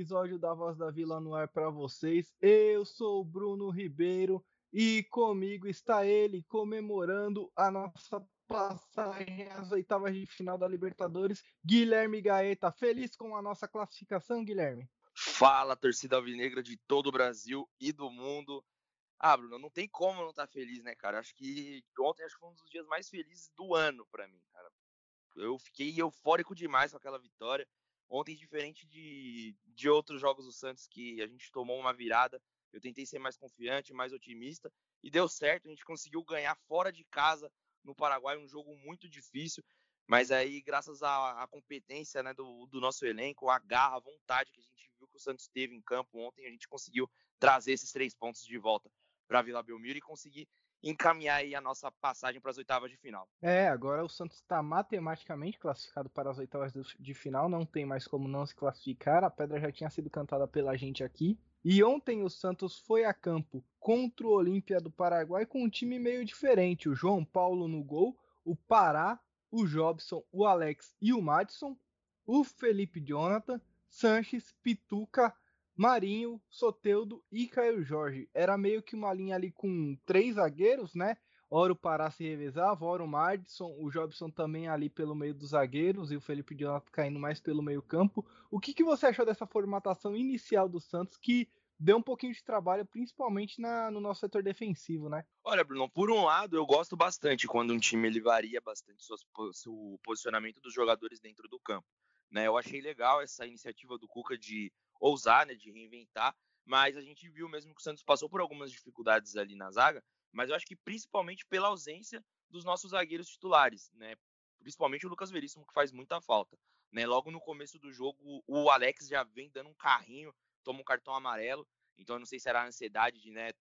episódio da Voz da Vila no ar para vocês. Eu sou o Bruno Ribeiro e comigo está ele comemorando a nossa passagem às oitavas de final da Libertadores, Guilherme Gaeta. Feliz com a nossa classificação, Guilherme? Fala, torcida alvinegra de todo o Brasil e do mundo. Ah, Bruno, não tem como não estar tá feliz, né, cara? Acho que ontem acho que foi um dos dias mais felizes do ano para mim, cara eu fiquei eufórico demais com aquela vitória. Ontem, diferente de, de outros jogos do Santos que a gente tomou uma virada, eu tentei ser mais confiante, mais otimista e deu certo. A gente conseguiu ganhar fora de casa no Paraguai, um jogo muito difícil. Mas aí, graças à, à competência né, do, do, nosso elenco, a garra, a vontade que a gente viu que o Santos teve em campo ontem, a gente conseguiu trazer esses três pontos de volta para Vila Belmiro e conseguir encaminhar aí a nossa passagem para as oitavas de final. É, agora o Santos está matematicamente classificado para as oitavas de final, não tem mais como não se classificar. A pedra já tinha sido cantada pela gente aqui. E ontem o Santos foi a campo contra o Olímpia do Paraguai com um time meio diferente. O João Paulo no gol, o Pará, o Jobson, o Alex e o Madison, o Felipe Jonathan, Sanches, Pituca, Marinho, Soteudo e Caio Jorge. Era meio que uma linha ali com três zagueiros, né? Ora o Pará se revezava, ora o Madison, o Jobson também ali pelo meio dos zagueiros e o Felipe Jonathan caindo mais pelo meio campo. O que, que você achou dessa formatação inicial do Santos que deu um pouquinho de trabalho, principalmente na, no nosso setor defensivo, né? Olha, Bruno, por um lado eu gosto bastante quando um time ele varia bastante o posicionamento dos jogadores dentro do campo. Né? Eu achei legal essa iniciativa do Cuca de ousar, né, de reinventar, mas a gente viu mesmo que o Santos passou por algumas dificuldades ali na zaga, mas eu acho que principalmente pela ausência dos nossos zagueiros titulares, né? Principalmente o Lucas Veríssimo, que faz muita falta. Né? Logo no começo do jogo, o Alex já vem dando um carrinho, toma um cartão amarelo. Então eu não sei se era a ansiedade de né,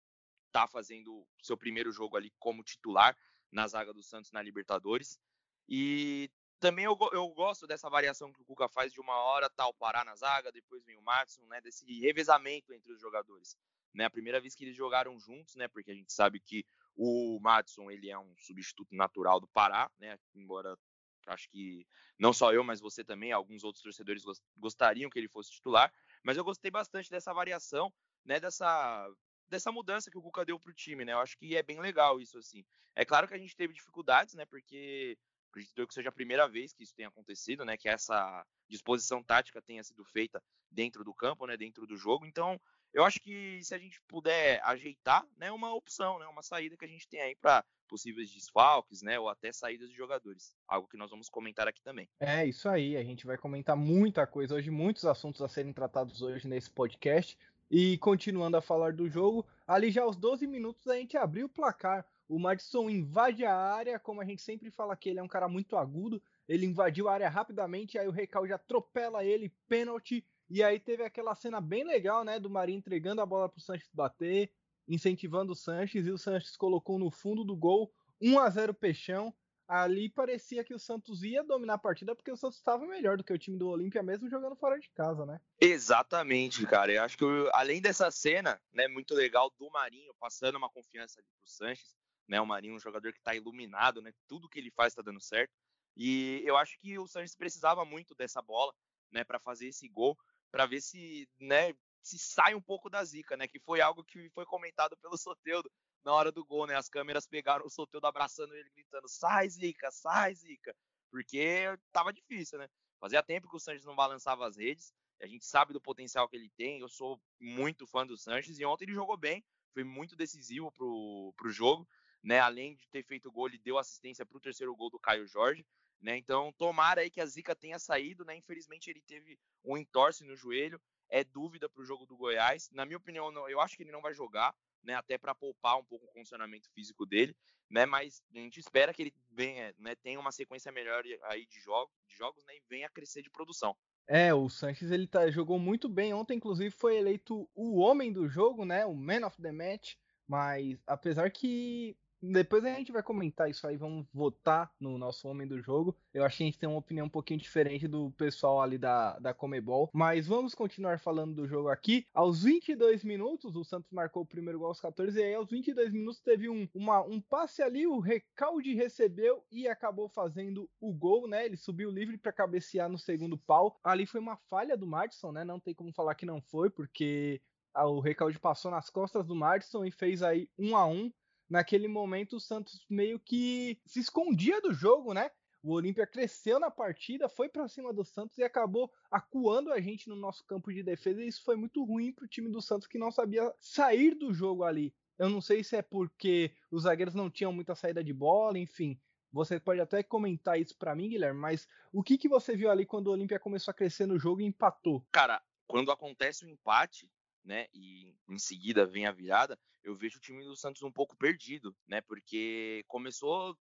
tá fazendo seu primeiro jogo ali como titular na zaga do Santos na Libertadores. E também eu, eu gosto dessa variação que o Cuca faz de uma hora tal parar na zaga, depois vem o Matson, né? Desse revezamento entre os jogadores. Né, a primeira vez que eles jogaram juntos, né? Porque a gente sabe que o Matson ele é um substituto natural do Pará, né? Embora acho que não só eu, mas você também, alguns outros torcedores gostariam que ele fosse titular. Mas eu gostei bastante dessa variação, né? Dessa dessa mudança que o Cuca deu para o time, né? Eu acho que é bem legal isso assim. É claro que a gente teve dificuldades, né? Porque acredito que seja a primeira vez que isso tenha acontecido, né? Que essa disposição tática tenha sido feita dentro do campo, né? Dentro do jogo. Então, eu acho que se a gente puder ajeitar, né? Uma opção, né? Uma saída que a gente tem aí para possíveis desfalques, né? Ou até saídas de jogadores. Algo que nós vamos comentar aqui também. É isso aí. A gente vai comentar muita coisa hoje, muitos assuntos a serem tratados hoje nesse podcast. E continuando a falar do jogo, ali já aos 12 minutos a gente abriu o placar. O Madison invade a área, como a gente sempre fala que ele é um cara muito agudo. Ele invadiu a área rapidamente, aí o Recalde atropela ele, pênalti. E aí teve aquela cena bem legal, né, do Marinho entregando a bola pro Sanches bater, incentivando o Sanches, e o Sanches colocou no fundo do gol 1 a 0 Peixão. Ali parecia que o Santos ia dominar a partida porque o Santos estava melhor do que o time do Olímpia, mesmo jogando fora de casa, né? Exatamente, cara. Eu acho que além dessa cena, né, muito legal do Marinho passando uma confiança ali pro Sanches, né? O Marinho é um jogador que está iluminado, né? Tudo que ele faz está dando certo. E eu acho que o Sanches precisava muito dessa bola, né, para fazer esse gol, para ver se, né, se sai um pouco da zica, né? Que foi algo que foi comentado pelo Soteudo na hora do gol, né? As câmeras pegaram o Soteudo abraçando ele, gritando: "Sai, zica, sai, zica", porque tava difícil, né? Fazia tempo que o Sanches não balançava as redes. A gente sabe do potencial que ele tem. Eu sou muito fã do Sanches e ontem ele jogou bem, foi muito decisivo pro, pro jogo né? Além de ter feito o gol, ele deu assistência para o terceiro gol do Caio Jorge, né? Então, tomara aí que a Zica tenha saído, né? Infelizmente, ele teve um entorse no joelho, é dúvida para o jogo do Goiás. Na minha opinião, eu acho que ele não vai jogar, né? Até para poupar um pouco o condicionamento físico dele, né? Mas a gente espera que ele venha, né? Tenha uma sequência melhor aí de, jogo, de jogos, né? E venha crescer de produção. É, o Sanches ele tá, jogou muito bem ontem, inclusive foi eleito o homem do jogo, né? O man of the match. Mas apesar que depois a gente vai comentar isso aí, vamos votar no nosso homem do jogo. Eu acho que a gente tem uma opinião um pouquinho diferente do pessoal ali da, da Comebol. Mas vamos continuar falando do jogo aqui. Aos 22 minutos, o Santos marcou o primeiro gol aos 14. E aí, aos 22 minutos, teve um, uma, um passe ali, o Recalde recebeu e acabou fazendo o gol, né? Ele subiu livre para cabecear no segundo pau. Ali foi uma falha do Madison, né? Não tem como falar que não foi, porque o Recalde passou nas costas do Madison e fez aí um a um naquele momento o Santos meio que se escondia do jogo, né? O Olímpia cresceu na partida, foi para cima do Santos e acabou acuando a gente no nosso campo de defesa. E isso foi muito ruim para o time do Santos que não sabia sair do jogo ali. Eu não sei se é porque os zagueiros não tinham muita saída de bola, enfim. Você pode até comentar isso para mim, Guilherme, mas o que, que você viu ali quando o Olímpia começou a crescer no jogo e empatou? Cara, quando acontece o empate, né, e em seguida vem a virada, eu vejo o time do Santos um pouco perdido, né, porque começou,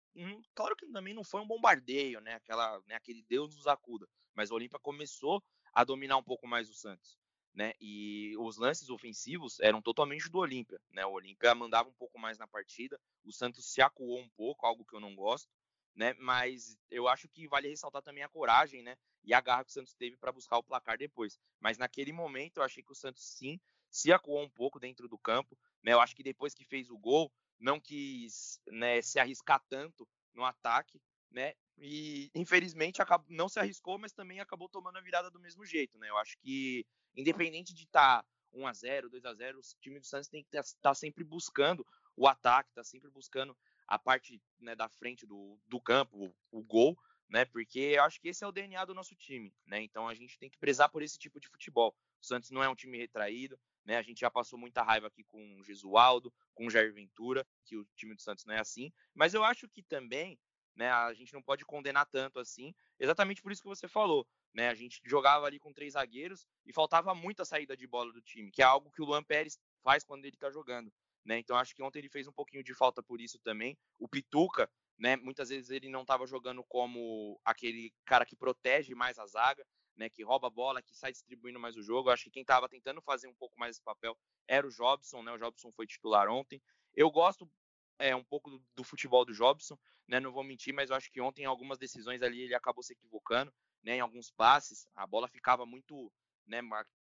claro que também não foi um bombardeio, né, aquela, né, aquele Deus nos acuda, mas o Olímpia começou a dominar um pouco mais o Santos, né, e os lances ofensivos eram totalmente do Olímpia, né, o Olímpia mandava um pouco mais na partida, o Santos se acuou um pouco, algo que eu não gosto, né, mas eu acho que vale ressaltar também a coragem, né, e a garra que o Santos teve para buscar o placar depois. Mas naquele momento eu achei que o Santos sim se acuou um pouco dentro do campo. Né? Eu acho que depois que fez o gol, não quis né, se arriscar tanto no ataque, né? E infelizmente acabou, não se arriscou, mas também acabou tomando a virada do mesmo jeito, né? Eu acho que independente de estar tá 1 a 0, 2 a 0, o time do Santos tem que estar tá sempre buscando o ataque, está sempre buscando a parte né, da frente do, do campo, o, o gol, né? Porque eu acho que esse é o DNA do nosso time, né? Então a gente tem que prezar por esse tipo de futebol. O Santos não é um time retraído, né? A gente já passou muita raiva aqui com o Gesualdo, com o Jair Ventura, que o time do Santos não é assim. Mas eu acho que também né, a gente não pode condenar tanto assim, exatamente por isso que você falou. Né? A gente jogava ali com três zagueiros e faltava muita saída de bola do time, que é algo que o Luan Pérez faz quando ele está jogando. Né? Então acho que ontem ele fez um pouquinho de falta por isso também. O Pituca, né, muitas vezes ele não estava jogando como aquele cara que protege mais a zaga, né, que rouba a bola, que sai distribuindo mais o jogo. Acho que quem estava tentando fazer um pouco mais esse papel era o Jobson, né? O Jobson foi titular ontem. Eu gosto é, um pouco do, do, futebol do Jobson, né? Não vou mentir, mas eu acho que ontem em algumas decisões ali ele acabou se equivocando, né? Em alguns passes, a bola ficava muito, né?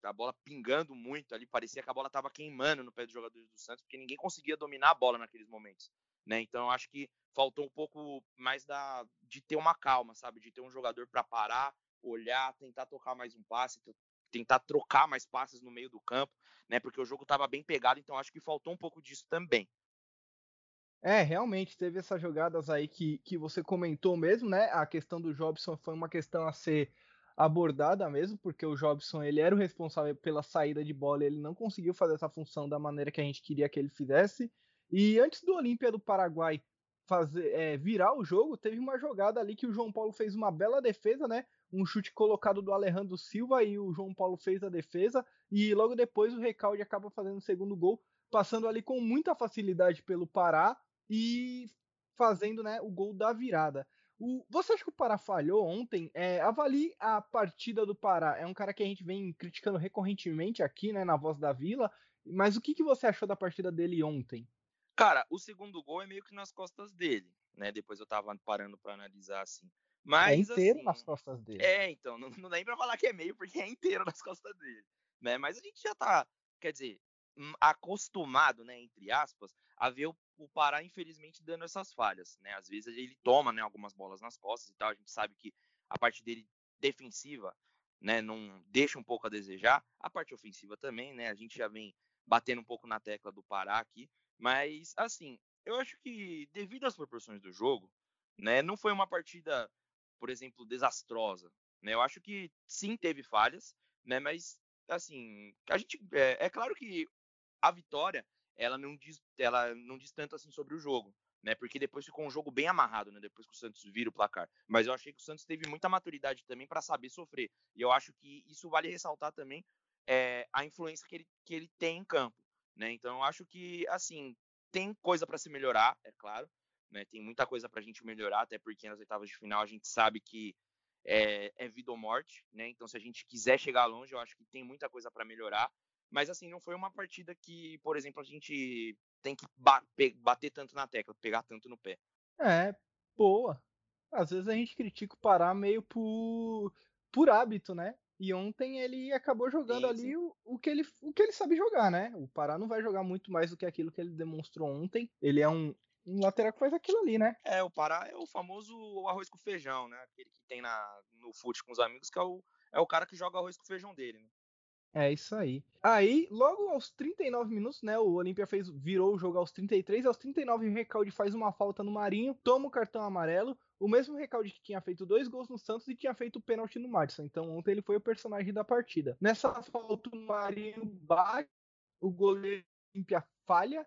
A bola pingando muito ali, parecia que a bola estava queimando no pé dos jogadores do Santos, porque ninguém conseguia dominar a bola naqueles momentos, né? Então eu acho que faltou um pouco mais da de ter uma calma, sabe? De ter um jogador para parar, olhar, tentar tocar mais um passe, tentar trocar mais passes no meio do campo, né? Porque o jogo estava bem pegado, então acho que faltou um pouco disso também. É, realmente teve essas jogadas aí que, que você comentou mesmo, né? A questão do Jobson foi uma questão a ser abordada mesmo, porque o Jobson ele era o responsável pela saída de bola, ele não conseguiu fazer essa função da maneira que a gente queria que ele fizesse. E antes do Olímpia do Paraguai fazer é, virar o jogo, teve uma jogada ali que o João Paulo fez uma bela defesa, né? um chute colocado do Alejandro Silva e o João Paulo fez a defesa e logo depois o Recalde acaba fazendo o segundo gol, passando ali com muita facilidade pelo Pará e fazendo né, o gol da virada. O, você acha que o Pará falhou ontem? É, avalie a partida do Pará. É um cara que a gente vem criticando recorrentemente aqui, né, na Voz da Vila. Mas o que, que você achou da partida dele ontem? Cara, o segundo gol é meio que nas costas dele, né? Depois eu tava parando para analisar assim. É Mas, é inteiro assim, nas costas dele. É, então, não, não dá nem pra falar que é meio, porque é inteiro nas costas dele. Né? Mas a gente já tá, quer dizer, acostumado, né, entre aspas, a ver o, Pará, infelizmente, dando essas falhas. Né? Às vezes ele toma né, algumas bolas nas costas e tal. A gente sabe que a parte dele defensiva né, não deixa um pouco a desejar. A parte ofensiva também, né? A gente já vem batendo um pouco na tecla do Pará aqui. Mas, assim, eu acho que, devido às proporções do jogo, né, não foi uma partida por exemplo, desastrosa. Né? Eu acho que sim teve falhas, né? Mas assim, a gente é, é claro que a vitória ela não diz ela não diz tanto assim sobre o jogo, né? Porque depois ficou um jogo bem amarrado, né? Depois que o Santos vira o placar. Mas eu achei que o Santos teve muita maturidade também para saber sofrer. E eu acho que isso vale ressaltar também é, a influência que ele, que ele tem em campo, né? Então eu acho que assim tem coisa para se melhorar, é claro, né? Tem muita coisa para a gente melhorar, até porque nas oitavas de final a gente sabe que é, é vida ou morte, né? Então, se a gente quiser chegar longe, eu acho que tem muita coisa para melhorar. Mas assim, não foi uma partida que, por exemplo, a gente tem que bater tanto na tecla, pegar tanto no pé. É, boa. Às vezes a gente critica o Pará meio por, por hábito, né? E ontem ele acabou jogando sim, ali. O, o, que ele, o que ele sabe jogar, né? O Pará não vai jogar muito mais do que aquilo que ele demonstrou ontem. Ele é um, um lateral que faz aquilo ali, né? É, o Pará é o famoso arroz com feijão, né? Aquele que tem na, no fute com os amigos, que é o, é o cara que joga arroz com feijão dele, né? É isso aí. Aí, logo aos 39 minutos, né? O Olímpia fez, virou o jogo aos 33. Aos 39, o Recalde faz uma falta no Marinho, toma o cartão amarelo. O mesmo Recalde que tinha feito dois gols no Santos e tinha feito o pênalti no Madison. Então, ontem ele foi o personagem da partida. Nessa falta, o Marinho bate, o goleiro Olímpia falha.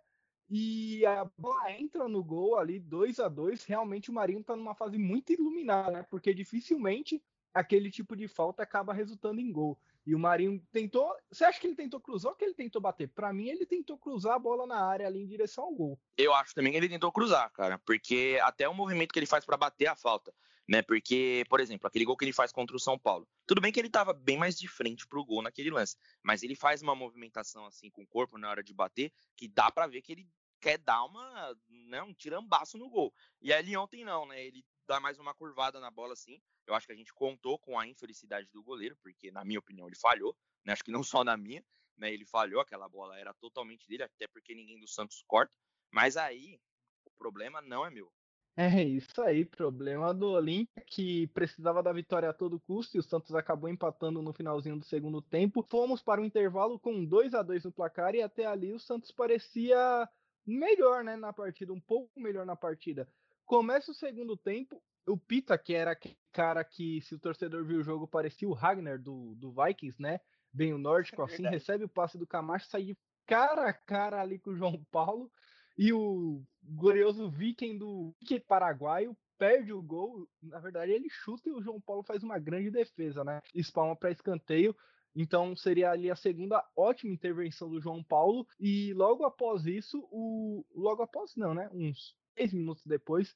E a bola entra no gol ali, 2 a 2 Realmente o Marinho tá numa fase muito iluminada, né? Porque dificilmente aquele tipo de falta acaba resultando em gol. E o Marinho tentou. Você acha que ele tentou cruzar ou que ele tentou bater? Para mim, ele tentou cruzar a bola na área ali em direção ao gol. Eu acho também que ele tentou cruzar, cara. Porque até o movimento que ele faz para bater a falta. Né? Porque, por exemplo, aquele gol que ele faz contra o São Paulo. Tudo bem que ele tava bem mais de frente pro gol naquele lance. Mas ele faz uma movimentação assim com o corpo na hora de bater que dá para ver que ele quer dar uma, né, um tirambaço no gol. E ali ontem não, né? Ele dá mais uma curvada na bola assim. Eu acho que a gente contou com a infelicidade do goleiro, porque, na minha opinião, ele falhou, né? Acho que não só na minha, né? Ele falhou, aquela bola era totalmente dele, até porque ninguém do Santos corta. Mas aí, o problema não é meu. É isso aí, problema do Olímpia, que precisava da vitória a todo custo e o Santos acabou empatando no finalzinho do segundo tempo. Fomos para o intervalo com 2 a 2 no placar e até ali o Santos parecia melhor, né, na partida, um pouco melhor na partida. Começa o segundo tempo, o Pita, que era aquele cara que, se o torcedor viu o jogo, parecia o Ragnar do, do Vikings, né? Bem o nórdico, é assim, recebe o passe do Camacho, sai de cara a cara ali com o João Paulo. E o glorioso Viking do Viking paraguaio perde o gol. Na verdade, ele chuta e o João Paulo faz uma grande defesa, né? Espalma para escanteio. Então seria ali a segunda ótima intervenção do João Paulo. E logo após isso, o. Logo após, não, né? Uns 10 minutos depois,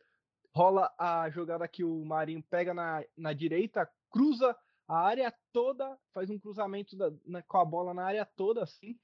rola a jogada que o Marinho pega na, na direita, cruza a área toda, faz um cruzamento da, na, com a bola na área toda, assim,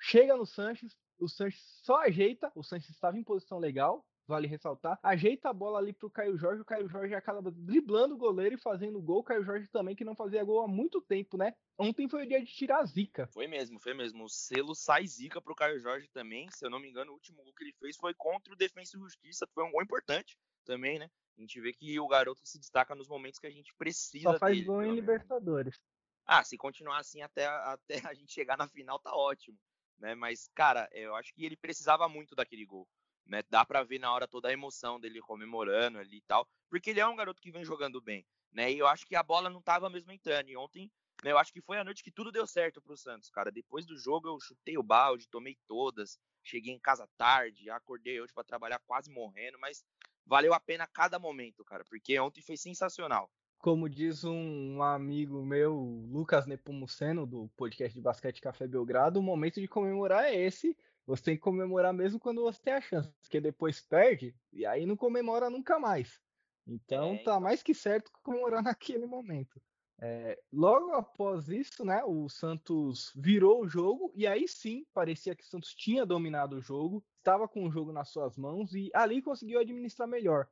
chega no Sanches, o Sanches só ajeita, o Sanches estava em posição legal, vale ressaltar, ajeita a bola ali pro Caio Jorge, o Caio Jorge acaba driblando o goleiro e fazendo gol, o Caio Jorge também que não fazia gol há muito tempo, né? Ontem foi o dia de tirar a zica. Foi mesmo, foi mesmo. O selo sai zica pro Caio Jorge também, se eu não me engano, o último gol que ele fez foi contra o Defensa e Justiça, foi um gol importante também, né? A gente vê que o garoto se destaca nos momentos que a gente precisa Só faz dele, gol em Libertadores. Ah, se continuar assim até, até a gente chegar na final, tá ótimo. Né? Mas, cara, eu acho que ele precisava muito daquele gol. Né? Dá para ver na hora toda a emoção dele comemorando ali e tal. Porque ele é um garoto que vem jogando bem. Né? E eu acho que a bola não tava mesmo entrando. E ontem, né, eu acho que foi a noite que tudo deu certo pro Santos, cara. Depois do jogo eu chutei o balde, tomei todas. Cheguei em casa tarde, acordei hoje para trabalhar quase morrendo, mas valeu a pena cada momento, cara, porque ontem foi sensacional. Como diz um amigo meu, Lucas Nepomuceno, do podcast de basquete Café Belgrado, o momento de comemorar é esse. Você tem que comemorar mesmo quando você tem a chance, porque depois perde e aí não comemora nunca mais. Então é, tá então... mais que certo comemorar naquele momento. É, logo após isso, né, o Santos virou o jogo e aí sim parecia que o Santos tinha dominado o jogo, estava com o jogo nas suas mãos e ali conseguiu administrar melhor.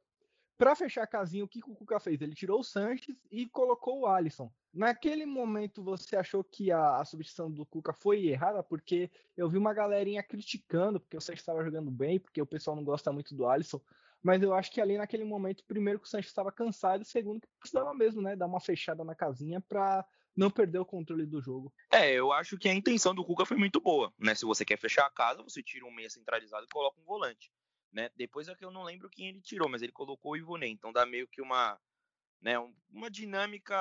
Para fechar a casinha, o que o Cuca fez? Ele tirou o Sanches e colocou o Alisson. Naquele momento você achou que a, a substituição do Cuca foi errada? Porque eu vi uma galerinha criticando porque o Sanches estava jogando bem, porque o pessoal não gosta muito do Alisson. Mas eu acho que ali naquele momento, primeiro que o Sanches estava cansado, e segundo que precisava mesmo, né, dar uma fechada na casinha para não perder o controle do jogo. É, eu acho que a intenção do Cuca foi muito boa, né? Se você quer fechar a casa, você tira um meia centralizado e coloca um volante, né? Depois é que eu não lembro quem ele tirou, mas ele colocou o Ivonei, então dá meio que uma, né, uma dinâmica,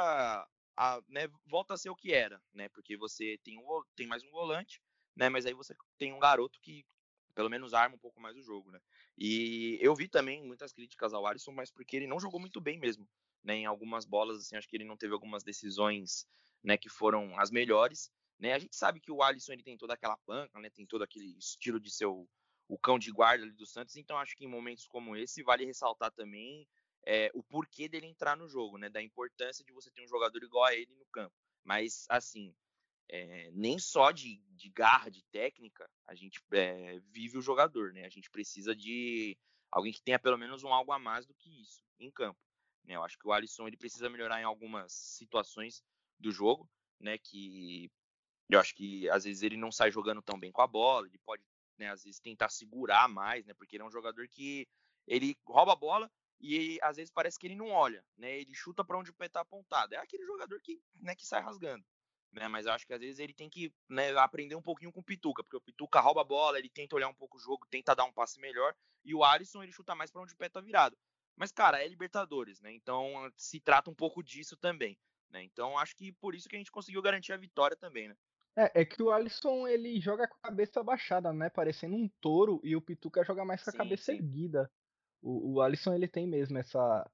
a, né, volta a ser o que era, né? Porque você tem um tem mais um volante, né? Mas aí você tem um garoto que pelo menos arma um pouco mais o jogo, né? E eu vi também muitas críticas ao Alisson, mas porque ele não jogou muito bem mesmo, né? Em algumas bolas, assim, acho que ele não teve algumas decisões, né, que foram as melhores, né? A gente sabe que o Alisson ele tem toda aquela panca, né? Tem todo aquele estilo de ser o, cão de guarda ali do Santos, então acho que em momentos como esse vale ressaltar também é, o porquê dele entrar no jogo, né? Da importância de você ter um jogador igual a ele no campo. Mas assim, é, nem só de, de, garra, de técnica, a gente é, vive o jogador, né? A gente precisa de alguém que tenha pelo menos um algo a mais do que isso em campo. Né? Eu acho que o Alisson ele precisa melhorar em algumas situações do jogo, né? Que eu acho que às vezes ele não sai jogando tão bem com a bola, ele pode, né, às vezes tentar segurar mais, né? Porque ele é um jogador que ele rouba a bola e às vezes parece que ele não olha, né? Ele chuta para onde o pé tá apontado. É aquele jogador que, né, que sai rasgando. Né, mas eu acho que às vezes ele tem que né, aprender um pouquinho com o Pituca, porque o Pituca rouba a bola, ele tenta olhar um pouco o jogo, tenta dar um passe melhor, e o Alisson ele chuta mais para onde o pé tá virado. Mas, cara, é Libertadores, né? Então se trata um pouco disso também. Né? Então acho que por isso que a gente conseguiu garantir a vitória também, né? É, é que o Alisson ele joga com a cabeça baixada, né? Parecendo um touro, e o Pituca joga mais com a sim, cabeça sim. erguida. O, o Alisson ele tem mesmo essa,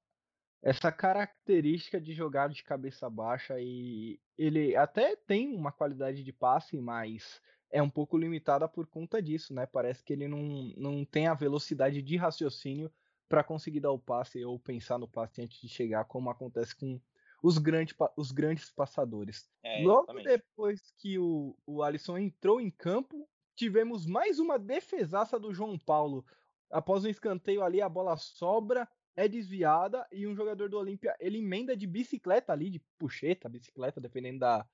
essa característica de jogar de cabeça baixa e ele até tem uma qualidade de passe, mas é um pouco limitada por conta disso, né? Parece que ele não, não tem a velocidade de raciocínio para conseguir dar o passe ou pensar no passe antes de chegar, como acontece com os, grande, os grandes passadores. É, Logo depois que o, o Alisson entrou em campo, tivemos mais uma defesaça do João Paulo. Após um escanteio ali, a bola sobra, é desviada e um jogador do Olímpia ele emenda de bicicleta ali, de puxeta, bicicleta, dependendo da.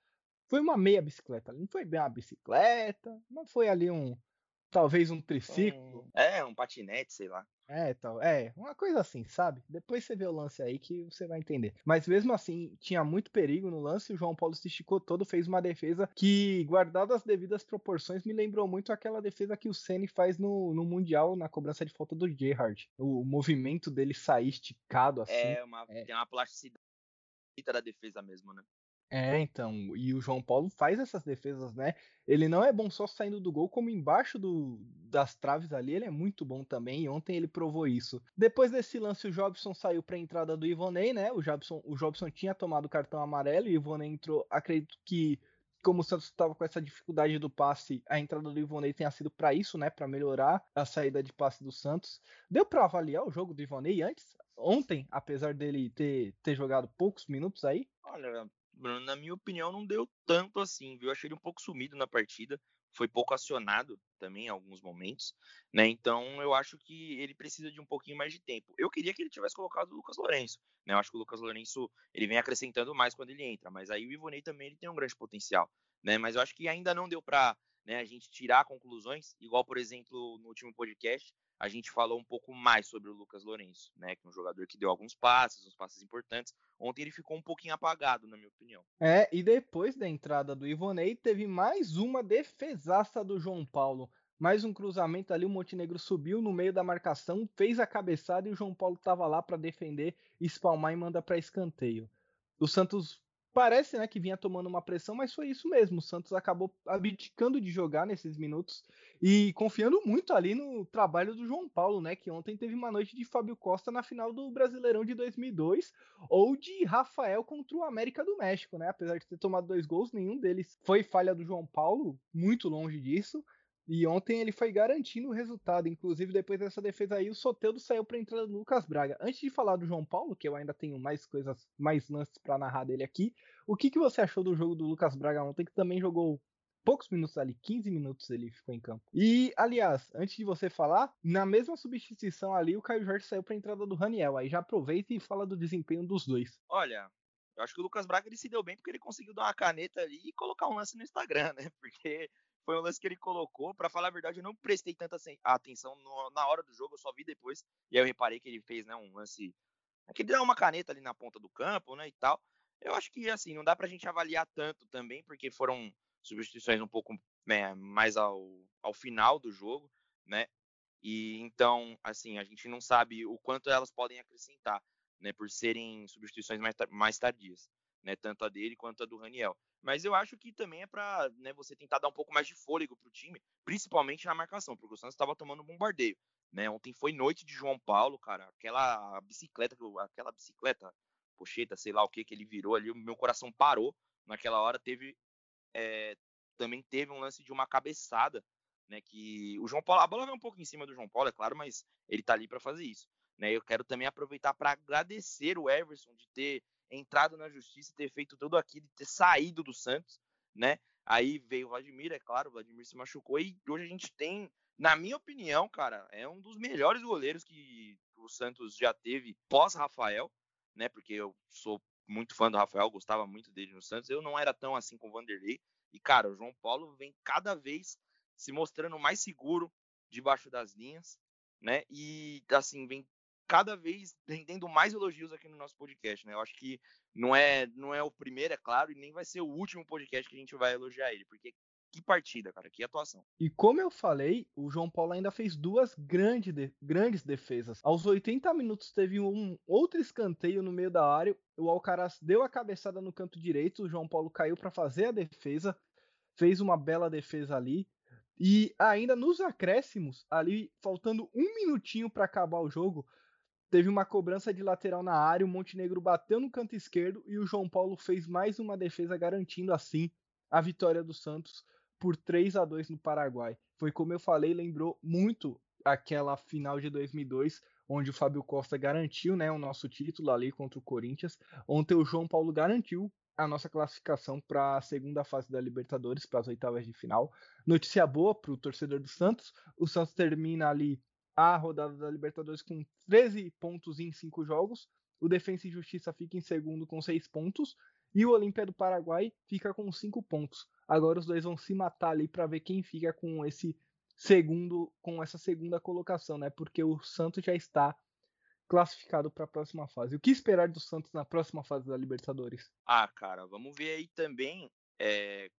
Foi uma meia bicicleta, não foi bem uma bicicleta, mas foi ali um. Talvez um triciclo. Um, é, um patinete, sei lá. É, então, é, uma coisa assim, sabe? Depois você vê o lance aí que você vai entender. Mas mesmo assim, tinha muito perigo no lance, o João Paulo se esticou todo, fez uma defesa que, guardada as devidas proporções, me lembrou muito aquela defesa que o Ceni faz no, no Mundial, na cobrança de falta do Gerhard. O, o movimento dele sair esticado assim. É, uma, é. tem uma plasticidade da defesa mesmo, né? É, então, e o João Paulo faz essas defesas, né? Ele não é bom só saindo do gol, como embaixo do, das traves ali, ele é muito bom também, e ontem ele provou isso. Depois desse lance, o Jobson saiu para a entrada do Ivonei, né? O Jobson, o Jobson tinha tomado o cartão amarelo e o Ivonei entrou, acredito que como o Santos estava com essa dificuldade do passe, a entrada do Ivonei tenha sido para isso, né, para melhorar a saída de passe do Santos. Deu para avaliar o jogo do Ivonei antes? Ontem, apesar dele ter, ter jogado poucos minutos aí? Olha, Bruno, na minha opinião, não deu tanto assim, viu? Achei ele um pouco sumido na partida, foi pouco acionado também em alguns momentos, né? Então eu acho que ele precisa de um pouquinho mais de tempo. Eu queria que ele tivesse colocado o Lucas Lourenço, né? Eu acho que o Lucas Lourenço ele vem acrescentando mais quando ele entra, mas aí o Ivonei também ele tem um grande potencial, né? Mas eu acho que ainda não deu para né, a gente tirar conclusões, igual por exemplo no último podcast a gente falou um pouco mais sobre o Lucas Lourenço, né? Que é um jogador que deu alguns passes, uns passes importantes. Ontem ele ficou um pouquinho apagado, na minha opinião. É, e depois da entrada do Ivonei, teve mais uma defesaça do João Paulo. Mais um cruzamento ali, o Montenegro subiu no meio da marcação, fez a cabeçada e o João Paulo estava lá para defender, espalmar e manda para escanteio. O Santos parece né, que vinha tomando uma pressão, mas foi isso mesmo. O Santos acabou abdicando de jogar nesses minutos e confiando muito ali no trabalho do João Paulo, né? Que ontem teve uma noite de Fábio Costa na final do Brasileirão de 2002 ou de Rafael contra o América do México, né? Apesar de ter tomado dois gols, nenhum deles foi falha do João Paulo, muito longe disso. E ontem ele foi garantindo o resultado. Inclusive, depois dessa defesa aí, o Soteudo saiu para entrada do Lucas Braga. Antes de falar do João Paulo, que eu ainda tenho mais coisas, mais lances para narrar dele aqui, o que, que você achou do jogo do Lucas Braga ontem, que também jogou poucos minutos ali, 15 minutos ele ficou em campo. E, aliás, antes de você falar, na mesma substituição ali, o Caio Jorge saiu para entrada do Raniel. Aí já aproveita e fala do desempenho dos dois. Olha, eu acho que o Lucas Braga ele se deu bem porque ele conseguiu dar uma caneta ali e colocar um lance no Instagram, né? Porque foi um lance que ele colocou. Para falar a verdade, eu não prestei tanta atenção no, na hora do jogo, eu só vi depois. E aí eu reparei que ele fez, né, um lance. Que ele deu uma caneta ali na ponta do campo, né, e tal. Eu acho que, assim, não dá pra gente avaliar tanto também, porque foram substituições um pouco né, mais ao, ao final do jogo, né? E então, assim, a gente não sabe o quanto elas podem acrescentar, né, por serem substituições mais, mais tardias, né, tanto a dele quanto a do Raniel. Mas eu acho que também é para né, você tentar dar um pouco mais de fôlego para o time, principalmente na marcação, porque o Santos estava tomando um bombardeio. Né? Ontem foi noite de João Paulo, cara. Aquela bicicleta, aquela bicicleta, pocheta, sei lá o que que ele virou ali, o meu coração parou naquela hora. Teve é, também teve um lance de uma cabeçada, né? Que o João Paulo, a bola veio um pouco em cima do João Paulo, é claro, mas ele tá ali para fazer isso. Né? Eu quero também aproveitar para agradecer o Everson de ter entrado na justiça, ter feito tudo aquilo, ter saído do Santos, né? Aí veio o Vladimir, é claro, o Vladimir se machucou e hoje a gente tem, na minha opinião, cara, é um dos melhores goleiros que o Santos já teve pós Rafael, né? Porque eu sou muito fã do Rafael, gostava muito dele no Santos. Eu não era tão assim com o Vanderlei. E, cara, o João Paulo vem cada vez se mostrando mais seguro debaixo das linhas, né? E, assim, vem cada vez rendendo mais elogios aqui no nosso podcast, né? Eu acho que não é, não é o primeiro, é claro, e nem vai ser o último podcast que a gente vai elogiar ele, porque que partida, cara, que atuação. E como eu falei, o João Paulo ainda fez duas grande de, grandes defesas. Aos 80 minutos teve um outro escanteio no meio da área, o Alcaraz deu a cabeçada no canto direito, o João Paulo caiu para fazer a defesa, fez uma bela defesa ali. E ainda nos acréscimos, ali faltando um minutinho para acabar o jogo, teve uma cobrança de lateral na área, o Montenegro bateu no canto esquerdo e o João Paulo fez mais uma defesa garantindo assim a vitória do Santos por 3 a 2 no Paraguai. Foi como eu falei, lembrou muito aquela final de 2002, onde o Fábio Costa garantiu né, o nosso título ali contra o Corinthians. Ontem o João Paulo garantiu a nossa classificação para a segunda fase da Libertadores, para as oitavas de final. Notícia boa para o torcedor do Santos: o Santos termina ali a rodada da Libertadores com 13 pontos em 5 jogos. O Defensa e Justiça fica em segundo com 6 pontos. E o Olímpia do Paraguai fica com 5 pontos. Agora os dois vão se matar ali para ver quem fica com esse segundo, com essa segunda colocação, né? Porque o Santos já está classificado para a próxima fase. O que esperar do Santos na próxima fase da Libertadores? Ah, cara, vamos ver aí também é,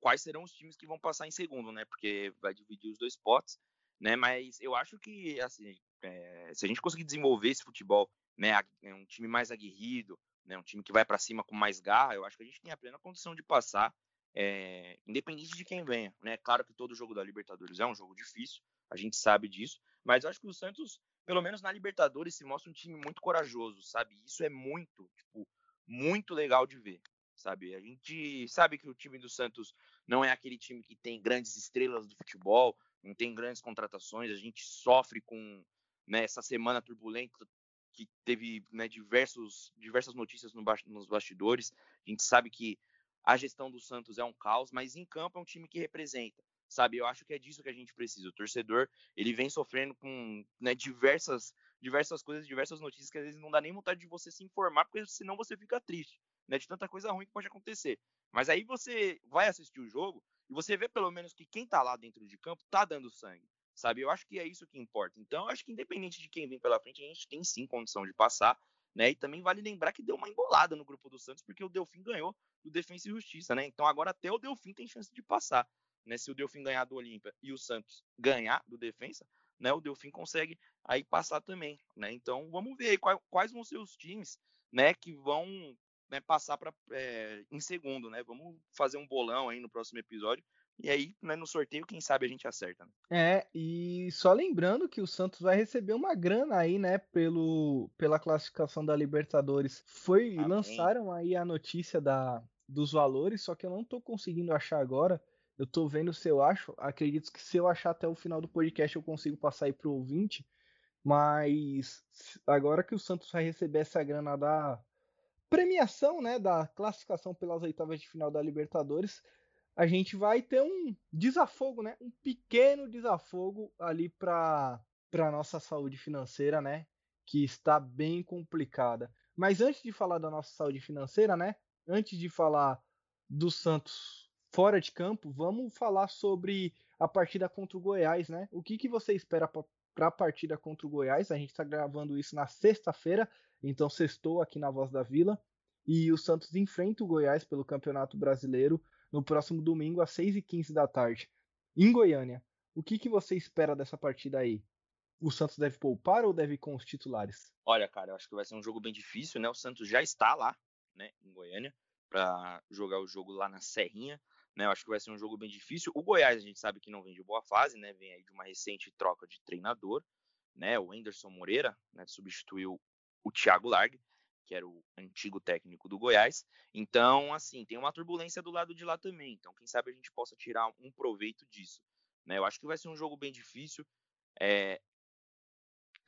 quais serão os times que vão passar em segundo, né? Porque vai dividir os dois potes, né? Mas eu acho que assim, é, se a gente conseguir desenvolver esse futebol, né, é um time mais aguerrido, né, um time que vai para cima com mais garra, eu acho que a gente tem a plena condição de passar é, independente de quem venha. Né? Claro que todo jogo da Libertadores é um jogo difícil, a gente sabe disso, mas eu acho que o Santos, pelo menos na Libertadores, se mostra um time muito corajoso, sabe? Isso é muito, tipo, muito legal de ver, sabe? A gente sabe que o time do Santos não é aquele time que tem grandes estrelas do futebol, não tem grandes contratações, a gente sofre com né, essa semana turbulenta que teve né, diversos, diversas notícias no, nos bastidores. A gente sabe que a gestão do Santos é um caos, mas em campo é um time que representa, sabe? Eu acho que é disso que a gente precisa. O torcedor, ele vem sofrendo com né, diversas, diversas coisas, diversas notícias que às vezes não dá nem vontade de você se informar, porque senão você fica triste, né? De tanta coisa ruim que pode acontecer. Mas aí você vai assistir o jogo e você vê pelo menos que quem tá lá dentro de campo tá dando sangue, sabe? Eu acho que é isso que importa. Então, eu acho que independente de quem vem pela frente, a gente tem sim condição de passar. Né? E também vale lembrar que deu uma embolada no grupo do Santos, porque o Delfim ganhou do Defensa e Justiça, né? Então agora até o Delfim tem chance de passar. Né? Se o Delfim ganhar do Olímpia e o Santos ganhar do Defensa, né? O Delfim consegue aí passar também, né? Então vamos ver aí quais, quais vão ser os times, né? Que vão né, passar para é, em segundo, né? Vamos fazer um bolão aí no próximo episódio e aí, né, no sorteio, quem sabe a gente acerta. Né? É, e só lembrando que o Santos vai receber uma grana aí, né, pelo, pela classificação da Libertadores. Foi, Amém. lançaram aí a notícia da, dos valores, só que eu não tô conseguindo achar agora. Eu tô vendo se eu acho. Acredito que se eu achar até o final do podcast eu consigo passar aí pro ouvinte. Mas agora que o Santos vai receber essa grana da premiação, né, da classificação pelas oitavas de final da Libertadores, a gente vai ter um desafogo, né? Um pequeno desafogo ali para para nossa saúde financeira, né? Que está bem complicada. Mas antes de falar da nossa saúde financeira, né? Antes de falar do Santos fora de campo, vamos falar sobre a partida contra o Goiás, né? O que, que você espera para a partida contra o Goiás? A gente está gravando isso na sexta-feira, então sextou aqui na Voz da Vila. E o Santos enfrenta o Goiás pelo Campeonato Brasileiro no próximo domingo às 6h15 da tarde, em Goiânia. O que, que você espera dessa partida aí? O Santos deve poupar ou deve ir com os titulares? Olha, cara, eu acho que vai ser um jogo bem difícil, né? O Santos já está lá, né, em Goiânia, para jogar o jogo lá na Serrinha, né? Eu acho que vai ser um jogo bem difícil. O Goiás, a gente sabe que não vem de boa fase, né? Vem aí de uma recente troca de treinador, né? O Anderson Moreira, né, substituiu o Thiago Largue que era o antigo técnico do Goiás. Então, assim, tem uma turbulência do lado de lá também. Então, quem sabe a gente possa tirar um proveito disso. Né? Eu acho que vai ser um jogo bem difícil. É...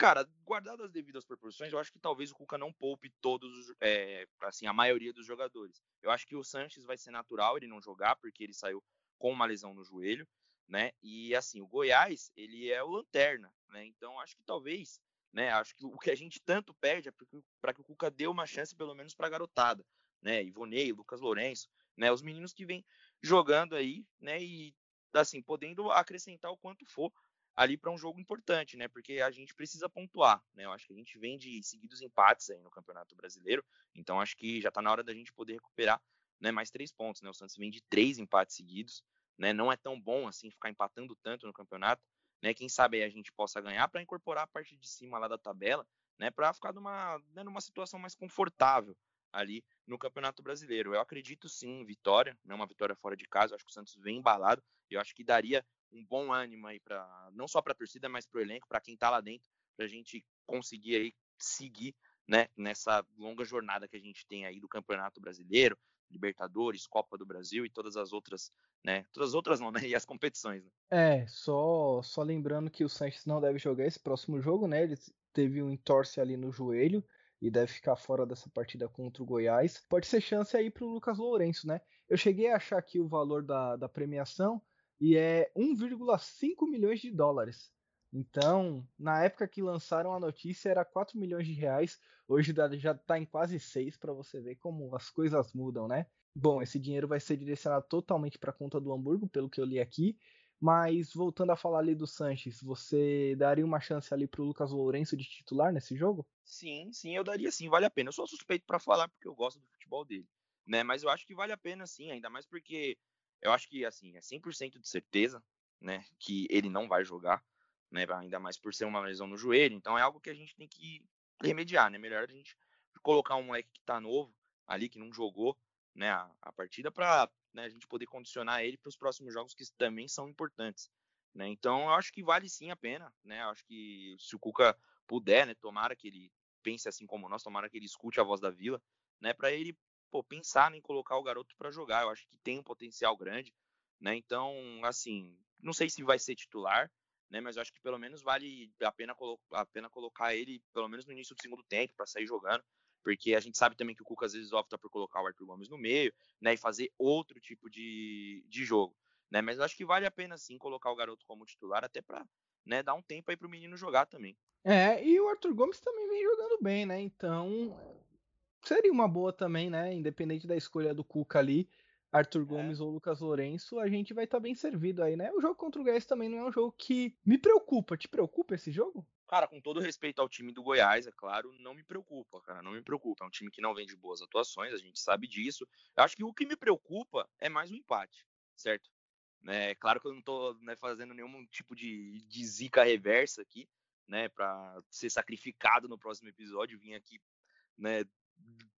cara, guardado as devidas proporções, eu acho que talvez o Cuca não poupe todos, é, assim, a maioria dos jogadores. Eu acho que o Sanches vai ser natural ele não jogar, porque ele saiu com uma lesão no joelho, né? E assim, o Goiás, ele é o lanterna, né? Então acho que talvez, né? Acho que o que a gente tanto pede é para que o Cuca dê uma chance pelo menos para a garotada, né? Ivonei, Lucas Lourenço, né? Os meninos que vêm jogando aí, né? E assim, podendo acrescentar o quanto for ali para um jogo importante, né? Porque a gente precisa pontuar, né? Eu acho que a gente vem de seguidos empates aí no Campeonato Brasileiro, então acho que já está na hora da gente poder recuperar, né? Mais três pontos, né? O Santos vem de três empates seguidos, né? Não é tão bom assim ficar empatando tanto no campeonato, né? Quem sabe aí a gente possa ganhar para incorporar a parte de cima lá da tabela, né? Para ficar numa, né, numa situação mais confortável ali no Campeonato Brasileiro. Eu acredito sim em vitória, né? Uma vitória fora de casa. Eu acho que o Santos vem embalado. Eu acho que daria um bom ânimo aí para não só para a torcida, mas para o elenco, para quem está lá dentro, para a gente conseguir aí seguir, né? Nessa longa jornada que a gente tem aí do Campeonato Brasileiro, Libertadores, Copa do Brasil e todas as outras, né? Todas as outras não, né? E as competições. Né? É, só só lembrando que o Sanches não deve jogar esse próximo jogo, né? Ele teve um entorse ali no joelho e deve ficar fora dessa partida contra o Goiás. Pode ser chance aí para o Lucas Lourenço, né? Eu cheguei a achar aqui o valor da, da premiação e é 1,5 milhões de dólares. Então, na época que lançaram a notícia era 4 milhões de reais, hoje já está em quase 6 para você ver como as coisas mudam, né? Bom, esse dinheiro vai ser direcionado totalmente para a conta do Hamburgo, pelo que eu li aqui. Mas voltando a falar ali do Sanches, você daria uma chance ali para o Lucas Lourenço de titular nesse jogo? Sim, sim, eu daria sim, vale a pena. Eu sou suspeito para falar porque eu gosto do futebol dele, né? Mas eu acho que vale a pena sim, ainda mais porque eu acho que assim, é 100% de certeza, né, que ele não vai jogar né? Ainda mais por ser uma lesão no joelho. Então é algo que a gente tem que remediar, né? Melhor a gente colocar um moleque que tá novo ali, que não jogou, né, a, a partida para né, a gente poder condicionar ele para os próximos jogos que também são importantes, né? Então eu acho que vale sim a pena, né? Eu acho que se o Cuca puder, né, tomara que ele pense assim como nós, tomara que ele escute a voz da Vila, né, para ele pô, pensar em colocar o garoto para jogar. Eu acho que tem um potencial grande, né? Então, assim, não sei se vai ser titular, né? Mas eu acho que pelo menos vale a pena, a pena colocar ele, pelo menos no início do segundo tempo, para sair jogando, porque a gente sabe também que o Cuca às vezes opta por colocar o Arthur Gomes no meio, né? E fazer outro tipo de, de jogo, né? Mas eu acho que vale a pena sim colocar o garoto como titular, até para né, dar um tempo aí pro menino jogar também. É, e o Arthur Gomes também vem jogando bem, né? Então seria uma boa também, né? Independente da escolha do Cuca ali. Arthur é. Gomes é. ou Lucas Lourenço, a gente vai estar tá bem servido aí, né? O jogo contra o Goiás também não é um jogo que me preocupa. Te preocupa esse jogo? Cara, com todo respeito ao time do Goiás, é claro, não me preocupa, cara, não me preocupa. É um time que não vem de boas atuações, a gente sabe disso. Eu acho que o que me preocupa é mais o empate, certo? É claro que eu não tô né, fazendo nenhum tipo de, de zica reversa aqui, né, para ser sacrificado no próximo episódio, vim aqui, né,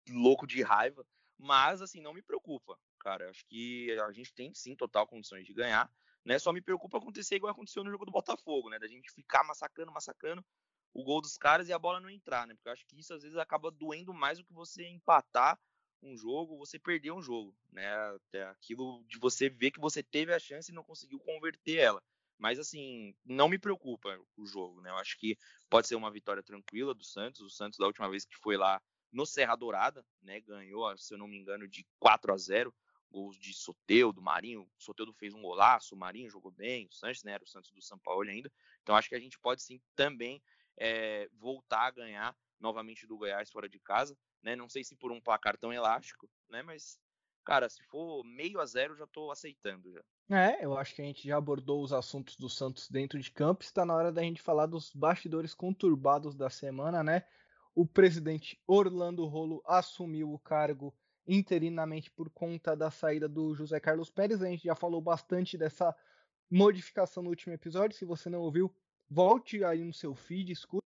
louco de raiva, mas assim, não me preocupa cara. Acho que a gente tem sim total condições de ganhar. Né? Só me preocupa acontecer igual aconteceu no jogo do Botafogo, né? Da gente ficar massacrando, massacrando o gol dos caras e a bola não entrar, né? Porque eu acho que isso às vezes acaba doendo mais do que você empatar um jogo, você perder um jogo, né? Até aquilo de você ver que você teve a chance e não conseguiu converter ela. Mas assim, não me preocupa o jogo, né? Eu acho que pode ser uma vitória tranquila do Santos. O Santos da última vez que foi lá no Serra Dourada, né, ganhou, se eu não me engano, de 4 a 0 gols de Soteudo, Marinho. Soteudo fez um golaço, o Marinho jogou bem, o Santos, né? Era o Santos do São Paulo ainda. Então acho que a gente pode sim também é, voltar a ganhar novamente do Goiás fora de casa, né? Não sei se por um placar tão elástico, né? Mas, cara, se for meio a zero, já tô aceitando já. É, eu acho que a gente já abordou os assuntos do Santos dentro de campo. Está na hora da gente falar dos bastidores conturbados da semana, né? O presidente Orlando Rolo assumiu o cargo interinamente por conta da saída do José Carlos Pérez. A gente já falou bastante dessa modificação no último episódio. Se você não ouviu, volte aí no seu feed, escute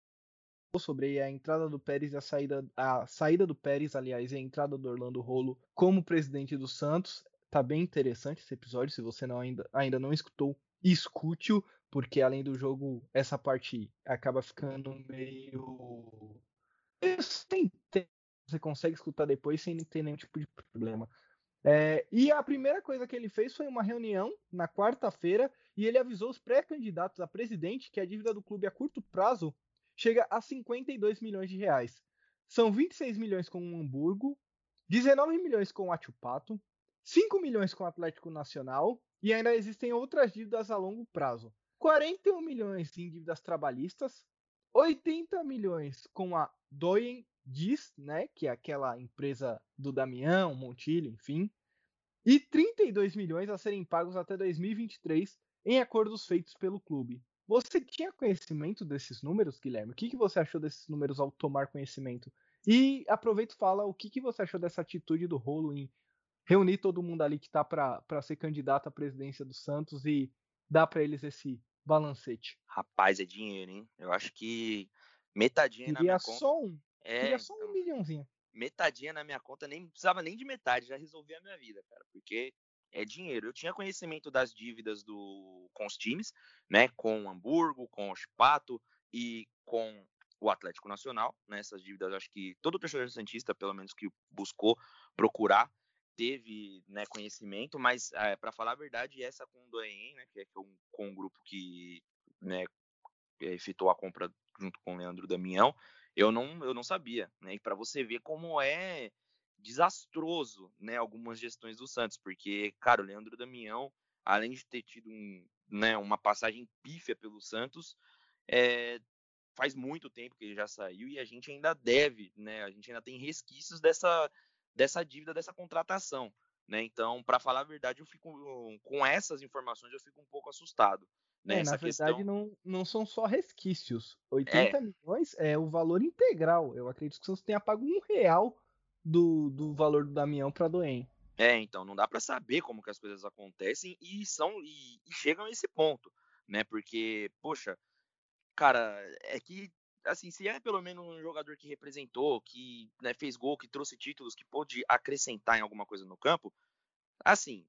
sobre a entrada do Pérez e a saída, a saída do Pérez, aliás, e a entrada do Orlando Rolo como presidente do Santos. Tá bem interessante esse episódio. Se você não, ainda, ainda não escutou, escute-o, porque além do jogo, essa parte acaba ficando meio. Você consegue escutar depois sem ter nenhum tipo de problema. É, e a primeira coisa que ele fez foi uma reunião na quarta-feira e ele avisou os pré-candidatos a presidente que a dívida do clube a curto prazo chega a 52 milhões de reais. São 26 milhões com o Hamburgo, 19 milhões com o Atipato, 5 milhões com o Atlético Nacional e ainda existem outras dívidas a longo prazo. 41 milhões em dívidas trabalhistas, 80 milhões com a Doyen Diz, né, que é aquela empresa do Damião, Montilho, enfim, e 32 milhões a serem pagos até 2023 em acordos feitos pelo clube. Você tinha conhecimento desses números, Guilherme? O que, que você achou desses números ao tomar conhecimento? E aproveita e fala o que, que você achou dessa atitude do Rolo em reunir todo mundo ali que está para ser candidato à presidência do Santos e dar para eles esse balancete. Rapaz, é dinheiro, hein? Eu acho que metadinha Queria na minha conta. Só um. É, Queria só um então, milhãozinho. Metadinha na minha conta, nem precisava nem de metade, já resolvia a minha vida, cara, porque é dinheiro. Eu tinha conhecimento das dívidas do com os times, né, com o Hamburgo, com o Chipato e com o Atlético Nacional, né, essas dívidas acho que todo torcedor santista, pelo menos que buscou procurar, teve né, conhecimento, mas é, eh, para falar a verdade, essa com o Doen, né, que é com, com um grupo que né, efetuou a compra junto com o Leandro Damião, eu não, eu não sabia, né? E para você ver como é desastroso, né, algumas gestões do Santos, porque, cara, o Leandro Damião, além de ter tido um, né, uma passagem pífia pelo Santos, é, faz muito tempo que ele já saiu e a gente ainda deve, né, a gente ainda tem resquícios dessa, dessa dívida, dessa contratação, né, então, para falar a verdade, eu fico, com essas informações, eu fico um pouco assustado, né, é, na verdade, questão... não, não são só resquícios. 80 é. milhões é o valor integral. Eu acredito que Santos tenha pago um real do, do valor do Damião para Doen. É, então, não dá para saber como que as coisas acontecem e são e, e, chegam a esse ponto, né? Porque, poxa, cara, é que assim, se é pelo menos um jogador que representou, que né, fez gol, que trouxe títulos, que pôde acrescentar em alguma coisa no campo, assim,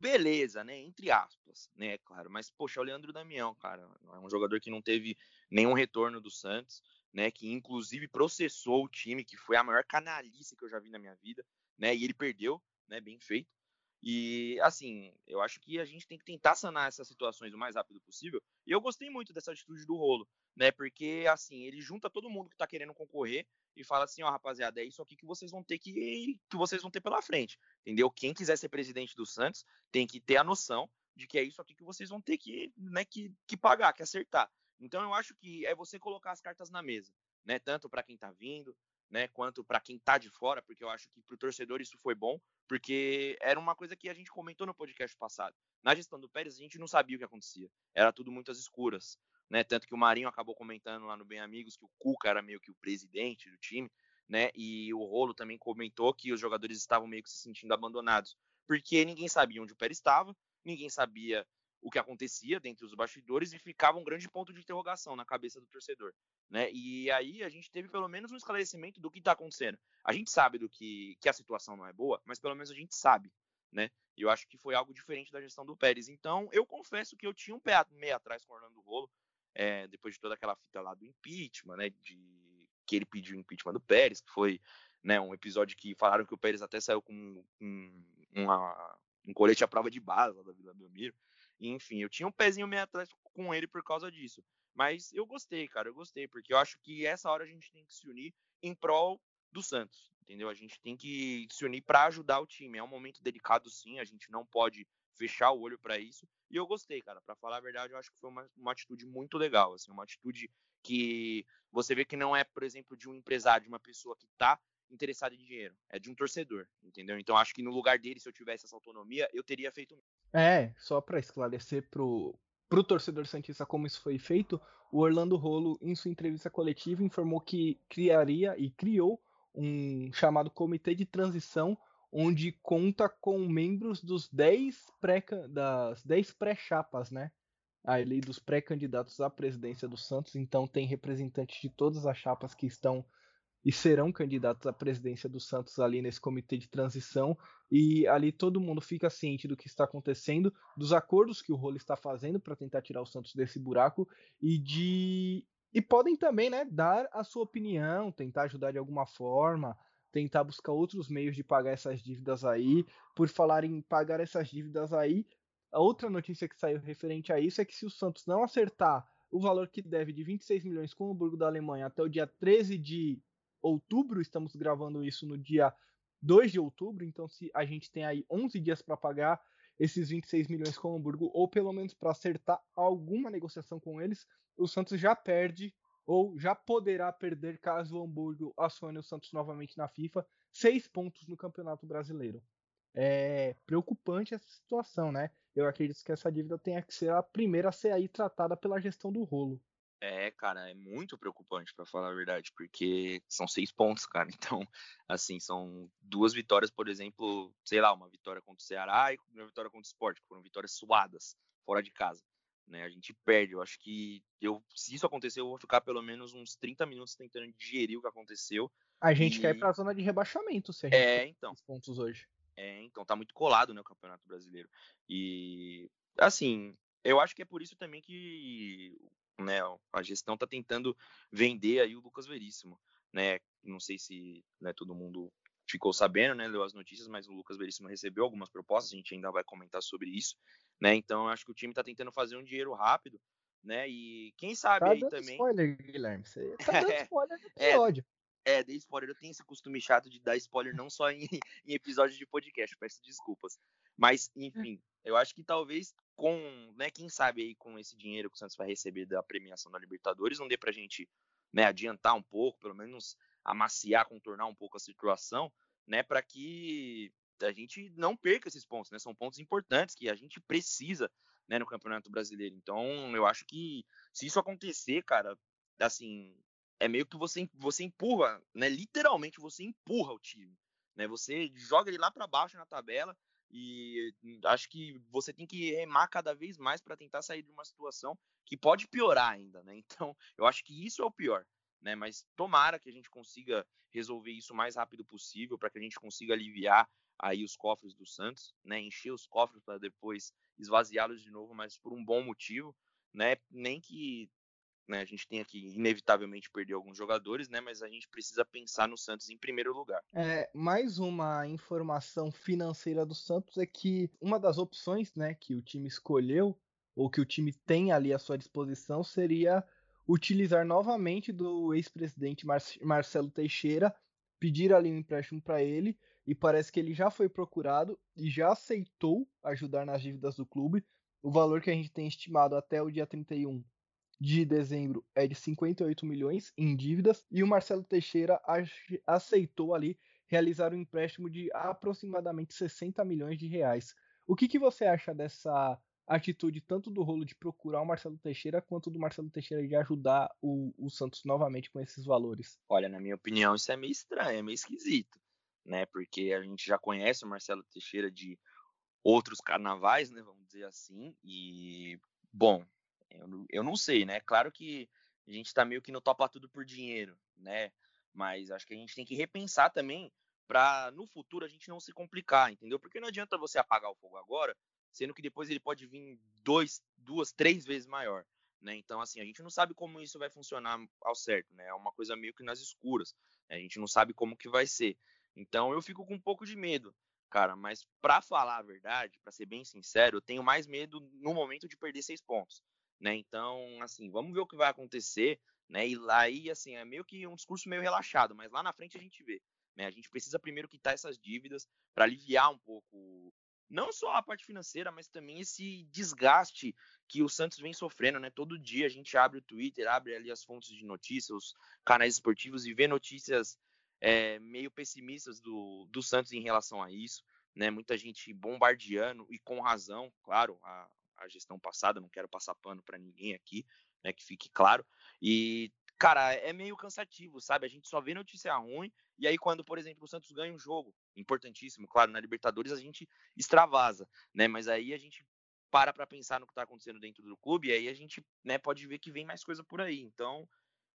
beleza, né? Entre aspas, né? Claro, mas poxa, o Leandro Damião, cara, é um jogador que não teve nenhum retorno do Santos, né? Que inclusive processou o time, que foi a maior canalice que eu já vi na minha vida, né? E ele perdeu, né? Bem feito. E assim, eu acho que a gente tem que tentar sanar essas situações o mais rápido possível. E eu gostei muito dessa atitude do Rolo, né? Porque assim, ele junta todo mundo que tá querendo concorrer e fala assim, ó, rapaziada, é isso aqui que vocês vão ter que que vocês vão ter pela frente, entendeu? Quem quiser ser presidente do Santos tem que ter a noção de que é isso aqui que vocês vão ter que, né, que, que pagar, que acertar. Então eu acho que é você colocar as cartas na mesa, né? Tanto para quem tá vindo, né, quanto para quem tá de fora, porque eu acho que pro torcedor isso foi bom, porque era uma coisa que a gente comentou no podcast passado. Na gestão do Pérez a gente não sabia o que acontecia. Era tudo muitas escuras né? Tanto que o Marinho acabou comentando lá no Bem Amigos que o Cuca era meio que o presidente do time, né? E o Rolo também comentou que os jogadores estavam meio que se sentindo abandonados, porque ninguém sabia onde o Pérez estava, ninguém sabia o que acontecia dentro dos bastidores e ficava um grande ponto de interrogação na cabeça do torcedor, né? E aí a gente teve pelo menos um esclarecimento do que está acontecendo. A gente sabe do que, que a situação não é boa, mas pelo menos a gente sabe, né? Eu acho que foi algo diferente da gestão do Pérez. Então, eu confesso que eu tinha um pé meio atrás com o Orlando Rolo é, depois de toda aquela fita lá do impeachment, né, de que ele pediu o impeachment do Pérez, que foi né, um episódio que falaram que o Pérez até saiu com um, uma, um colete à prova de bala da Vila Belmiro. Enfim, eu tinha um pezinho meio atrás com ele por causa disso. Mas eu gostei, cara, eu gostei, porque eu acho que essa hora a gente tem que se unir em prol do Santos, entendeu? A gente tem que se unir para ajudar o time. É um momento delicado, sim, a gente não pode fechar o olho para isso. E eu gostei, cara. Para falar a verdade, eu acho que foi uma, uma atitude muito legal, assim, uma atitude que você vê que não é, por exemplo, de um empresário, de uma pessoa que está interessada em dinheiro, é de um torcedor, entendeu? Então acho que no lugar dele, se eu tivesse essa autonomia, eu teria feito. É, só para esclarecer pro pro torcedor santista como isso foi feito, o Orlando Rolo em sua entrevista coletiva informou que criaria e criou um chamado comitê de transição onde conta com membros dos 10 pré, das 10 pré-chapas, né? Ali dos pré-candidatos à presidência do Santos, então tem representantes de todas as chapas que estão e serão candidatos à presidência do Santos ali nesse comitê de transição e ali todo mundo fica ciente do que está acontecendo, dos acordos que o Rolo está fazendo para tentar tirar o Santos desse buraco e de e podem também, né, dar a sua opinião, tentar ajudar de alguma forma, tentar buscar outros meios de pagar essas dívidas aí. Por falar em pagar essas dívidas aí, a outra notícia que saiu referente a isso é que se o Santos não acertar o valor que deve de 26 milhões com o Hamburgo da Alemanha até o dia 13 de outubro. Estamos gravando isso no dia 2 de outubro, então se a gente tem aí 11 dias para pagar esses 26 milhões com o Hamburgo, ou pelo menos para acertar alguma negociação com eles, o Santos já perde ou já poderá perder caso o Hamburgo acione o Santos novamente na FIFA, seis pontos no Campeonato Brasileiro. É preocupante essa situação, né? Eu acredito que essa dívida tenha que ser a primeira a ser aí tratada pela gestão do rolo. É, cara, é muito preocupante, para falar a verdade, porque são seis pontos, cara. Então, assim, são duas vitórias, por exemplo, sei lá, uma vitória contra o Ceará e uma vitória contra o Sport, que foram vitórias suadas, fora de casa. Né? A gente perde. Eu acho que eu, se isso acontecer, eu vou ficar pelo menos uns 30 minutos tentando digerir o que aconteceu. A gente e... quer ir pra zona de rebaixamento, se a gente é, então. pontos hoje. É, então tá muito colado né, o Campeonato Brasileiro. E assim, eu acho que é por isso também que né, a gestão está tentando vender aí o Lucas Veríssimo, né? Não sei se né, todo mundo ficou sabendo, né, leu as notícias, mas o Lucas Veríssimo recebeu algumas propostas, a gente ainda vai comentar sobre isso, né? Então acho que o time está tentando fazer um dinheiro rápido, né? E quem sabe tá aí também. Spoiler, Guilherme, você tá dando spoiler no episódio. É, é, dei spoiler. Eu tenho esse costume chato de dar spoiler não só em, em episódios de podcast, peço desculpas. Mas, enfim, eu acho que talvez com, né, quem sabe aí com esse dinheiro que o Santos vai receber da premiação da Libertadores, não dê pra gente, né, adiantar um pouco, pelo menos amaciar, contornar um pouco a situação, né, para que a gente não perca esses pontos, né? São pontos importantes que a gente precisa, né, no Campeonato Brasileiro. Então, eu acho que se isso acontecer, cara, assim, é meio que você você empurra, né, literalmente você empurra o time, né? Você joga ele lá para baixo na tabela e acho que você tem que remar cada vez mais para tentar sair de uma situação que pode piorar ainda, né? Então, eu acho que isso é o pior, né? Mas tomara que a gente consiga resolver isso o mais rápido possível para que a gente consiga aliviar aí os cofres do Santos, né? Encher os cofres para depois esvaziá-los de novo, mas por um bom motivo, né? Nem que né, a gente tenha que inevitavelmente perder alguns jogadores, né? Mas a gente precisa pensar no Santos em primeiro lugar. É, mais uma informação financeira do Santos é que uma das opções, né, que o time escolheu ou que o time tem ali à sua disposição seria utilizar novamente do ex-presidente Mar Marcelo Teixeira, pedir ali um empréstimo para ele e parece que ele já foi procurado e já aceitou ajudar nas dívidas do clube. O valor que a gente tem estimado até o dia 31 de dezembro é de 58 milhões em dívidas e o Marcelo Teixeira aceitou ali realizar um empréstimo de aproximadamente 60 milhões de reais. O que, que você acha dessa atitude tanto do rolo de procurar o Marcelo Teixeira quanto do Marcelo Teixeira de ajudar o, o Santos novamente com esses valores? Olha, na minha opinião, isso é meio estranho, é meio esquisito, né? Porque a gente já conhece o Marcelo Teixeira de outros carnavais, né? Vamos dizer assim. E, bom, eu, eu não sei, né? Claro que a gente tá meio que no topa tudo por dinheiro, né? Mas acho que a gente tem que repensar também para no futuro a gente não se complicar, entendeu? Porque não adianta você apagar o fogo agora, sendo que depois ele pode vir dois, duas, três vezes maior, né? Então assim a gente não sabe como isso vai funcionar ao certo, né? É uma coisa meio que nas escuras, né? a gente não sabe como que vai ser. Então eu fico com um pouco de medo, cara. Mas para falar a verdade, para ser bem sincero, eu tenho mais medo no momento de perder seis pontos né? Então, assim, vamos ver o que vai acontecer, né? E lá aí, assim, é meio que um discurso meio relaxado, mas lá na frente a gente vê, né? A gente precisa primeiro quitar essas dívidas para aliviar um pouco não só a parte financeira, mas também esse desgaste que o Santos vem sofrendo, né? Todo dia a gente abre o Twitter, abre ali as fontes de notícias, os canais esportivos e vê notícias é, meio pessimistas do, do Santos em relação a isso, né? Muita gente bombardeando e com razão, claro, a, a gestão passada, não quero passar pano para ninguém aqui, né, que fique claro. E, cara, é meio cansativo, sabe? A gente só vê notícia ruim, e aí quando, por exemplo, o Santos ganha um jogo, importantíssimo, claro, na Libertadores a gente extravasa, né? Mas aí a gente para para pensar no que está acontecendo dentro do clube, e aí a gente, né, pode ver que vem mais coisa por aí. Então,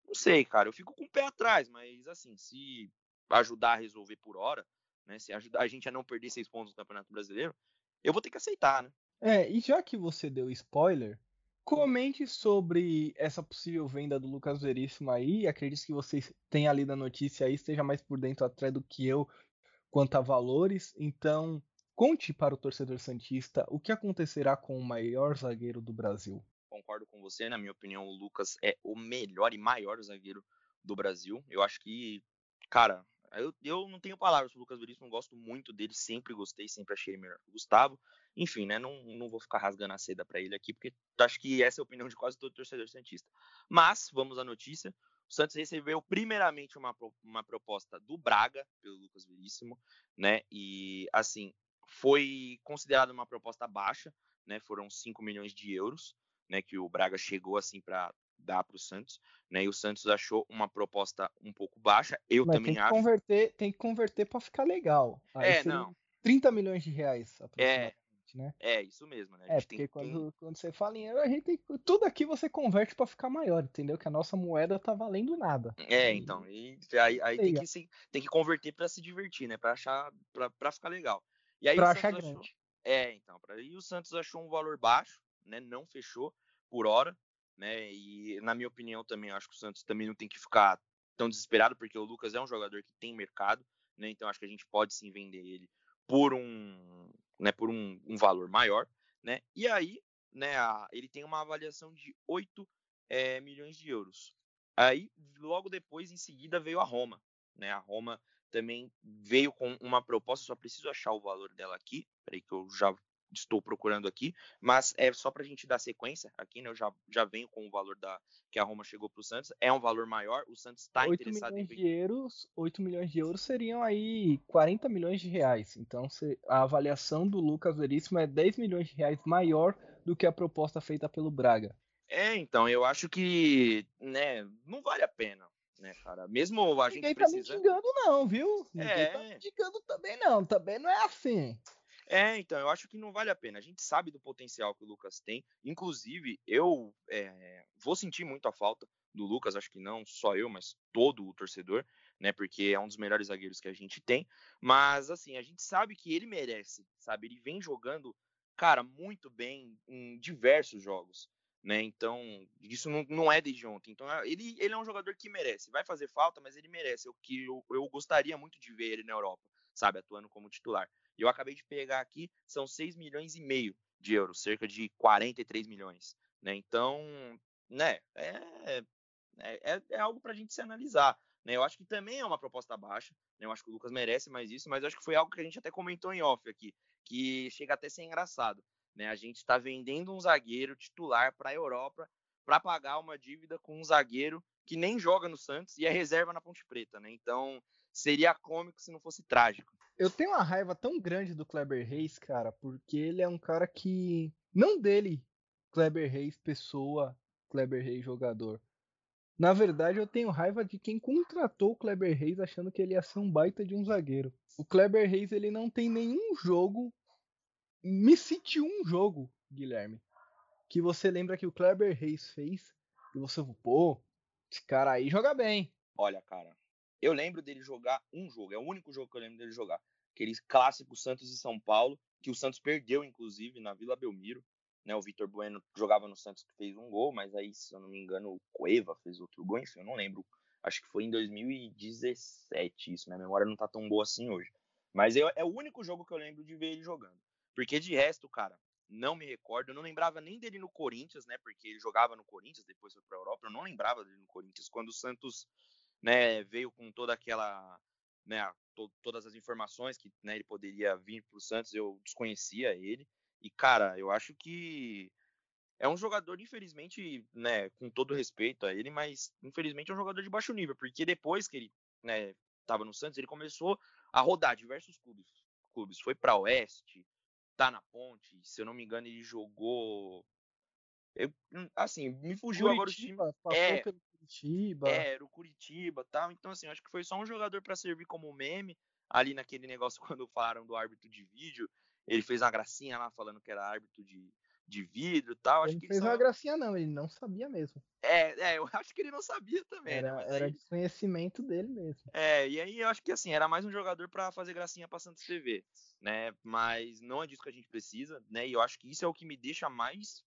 não sei, cara, eu fico com o pé atrás, mas assim, se ajudar a resolver por hora, né, se ajudar a gente a não perder seis pontos no Campeonato Brasileiro, eu vou ter que aceitar, né? É, e já que você deu spoiler, comente sobre essa possível venda do Lucas Veríssimo aí. Acredito que vocês tenham lido a notícia aí, esteja mais por dentro atrás do que eu quanto a valores. Então, conte para o torcedor Santista o que acontecerá com o maior zagueiro do Brasil. concordo com você. Na minha opinião, o Lucas é o melhor e maior zagueiro do Brasil. Eu acho que, cara, eu, eu não tenho palavras pro Lucas Veríssimo, gosto muito dele, sempre gostei, sempre achei melhor que o Gustavo. Enfim, né, não, não vou ficar rasgando a seda para ele aqui, porque acho que essa é a opinião de quase todo torcedor santista. Mas, vamos à notícia. O Santos recebeu primeiramente uma, uma proposta do Braga, pelo Lucas Veríssimo, né, e assim, foi considerada uma proposta baixa, né, foram 5 milhões de euros, né, que o Braga chegou assim para dar para o Santos, né? E o Santos achou uma proposta um pouco baixa. Eu Mas também tem acho. Converter, tem que converter para ficar legal. Aí é, não. 30 milhões de reais é, né? É, isso mesmo, né? é, porque quando, quando você fala em euro, a gente tem, tudo aqui você converte para ficar maior, entendeu? Que a nossa moeda tá valendo nada. É, então, e aí, aí tem, que se, tem que converter para se divertir, né? Para achar, para ficar legal. E aí pra achar grande. Achou, é, então, pra, e o Santos achou um valor baixo, né? Não fechou por hora, né? E na minha opinião também acho que o Santos também não tem que ficar tão desesperado porque o Lucas é um jogador que tem mercado, né? Então acho que a gente pode sim vender ele por um, né? Por um, um valor maior, né? E aí, né? A, ele tem uma avaliação de 8 é, eh, milhões de euros. Aí logo depois, em seguida, veio a Roma, né? A Roma também veio com uma proposta, só preciso achar o valor dela aqui, peraí que eu já estou procurando aqui, mas é só para a gente dar sequência aqui, né? Eu já, já venho com o valor da que a Roma chegou para o Santos. É um valor maior, o Santos está interessado milhões em. De euros, 8 milhões de euros seriam aí 40 milhões de reais. Então a avaliação do Lucas Veríssimo é 10 milhões de reais maior do que a proposta feita pelo Braga. É, então, eu acho que, né, não vale a pena, né, cara? Mesmo a gente Ninguém precisa... tá me xingando não, viu? Ninguém é... tá me xingando também não, também não é assim. É, então, eu acho que não vale a pena. A gente sabe do potencial que o Lucas tem. Inclusive, eu é, vou sentir muito a falta do Lucas, acho que não só eu, mas todo o torcedor, né? Porque é um dos melhores zagueiros que a gente tem. Mas, assim, a gente sabe que ele merece, sabe? Ele vem jogando, cara, muito bem em diversos jogos. Né? Então, isso não, não é desde ontem. Então, ele, ele é um jogador que merece. Vai fazer falta, mas ele merece. O que eu, eu gostaria muito de ver ele na Europa, sabe? Atuando como titular. Eu acabei de pegar aqui, são 6 milhões e meio de euros, cerca de 43 milhões. Né? Então, né, é, é, é algo para a gente se analisar. Né? Eu acho que também é uma proposta baixa. Né? Eu acho que o Lucas merece mais isso, mas eu acho que foi algo que a gente até comentou em off aqui, que chega até a ser engraçado. Né? A gente está vendendo um zagueiro titular para a Europa para pagar uma dívida com um zagueiro que nem joga no Santos e é reserva na Ponte Preta. Né? Então, seria cômico se não fosse trágico. Eu tenho uma raiva tão grande do Kleber Reis, cara, porque ele é um cara que. Não dele, Kleber Reis, pessoa, Kleber Reis, jogador. Na verdade, eu tenho raiva de quem contratou o Kleber Reis achando que ele ia ser um baita de um zagueiro. O Kleber Reis, ele não tem nenhum jogo. Me cite um jogo, Guilherme, que você lembra que o Kleber Reis fez e você, pô, esse cara aí joga bem. Olha, cara, eu lembro dele jogar um jogo, é o único jogo que eu lembro dele jogar. Aquele clássico Santos e São Paulo, que o Santos perdeu, inclusive, na Vila Belmiro. Né, o Vitor Bueno jogava no Santos que fez um gol, mas aí, se eu não me engano, o Cueva fez outro gol, enfim, eu não lembro. Acho que foi em 2017 isso, minha memória não tá tão boa assim hoje. Mas eu, é o único jogo que eu lembro de ver ele jogando. Porque de resto, cara, não me recordo. Eu não lembrava nem dele no Corinthians, né? Porque ele jogava no Corinthians, depois foi pra Europa. Eu não lembrava dele no Corinthians quando o Santos né, veio com toda aquela, né, to, todas as informações que né, ele poderia vir para o Santos, eu desconhecia ele. E, cara, eu acho que é um jogador, infelizmente, né, com todo respeito a ele, mas infelizmente é um jogador de baixo nível, porque depois que ele né, estava no Santos, ele começou a rodar diversos clubes. clubes. Foi para Oeste, tá na Ponte, se eu não me engano, ele jogou. Eu, assim, me fugiu Curitiba, agora o time. É, pelo Curitiba. É, era o Curitiba tal. Então, assim, acho que foi só um jogador para servir como meme. Ali naquele negócio, quando falaram do árbitro de vídeo, ele fez uma gracinha lá falando que era árbitro de, de vidro e tal. Ele acho que fez só... uma gracinha, não, ele não sabia mesmo. É, é, eu acho que ele não sabia também. Era, né? era aí... desconhecimento dele mesmo. É, e aí eu acho que assim, era mais um jogador para fazer gracinha pra Santos TV, né? Mas não é disso que a gente precisa, né? E eu acho que isso é o que me deixa mais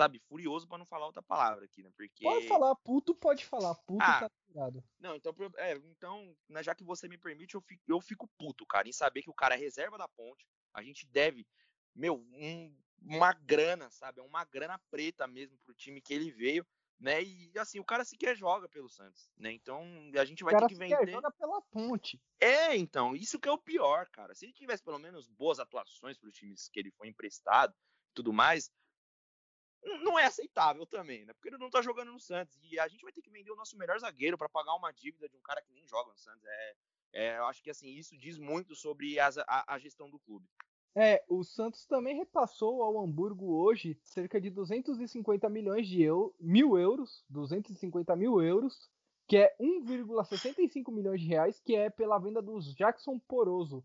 sabe, furioso para não falar outra palavra aqui, né? Porque. Pode falar puto, pode falar puto, ah, tá ligado. Não, então, é, então, né, já que você me permite, eu fico, eu fico puto, cara, em saber que o cara é reserva da ponte. A gente deve, meu, um, uma grana, sabe? É uma grana preta mesmo pro time que ele veio, né? E assim, o cara sequer joga pelo Santos, né? Então a gente vai ter que vender. Ele joga pela ponte. É, então, isso que é o pior, cara. Se ele tivesse pelo menos boas atuações para os times que ele foi emprestado e tudo mais, não é aceitável também, né? Porque ele não tá jogando no Santos. E a gente vai ter que vender o nosso melhor zagueiro para pagar uma dívida de um cara que nem joga no Santos. É, é, eu acho que assim, isso diz muito sobre a, a, gestão do clube. É, o Santos também repassou ao Hamburgo hoje cerca de 250 milhões de eu, mil euros, 250 mil euros, que é 1,65 milhões de reais, que é pela venda dos Jackson Poroso.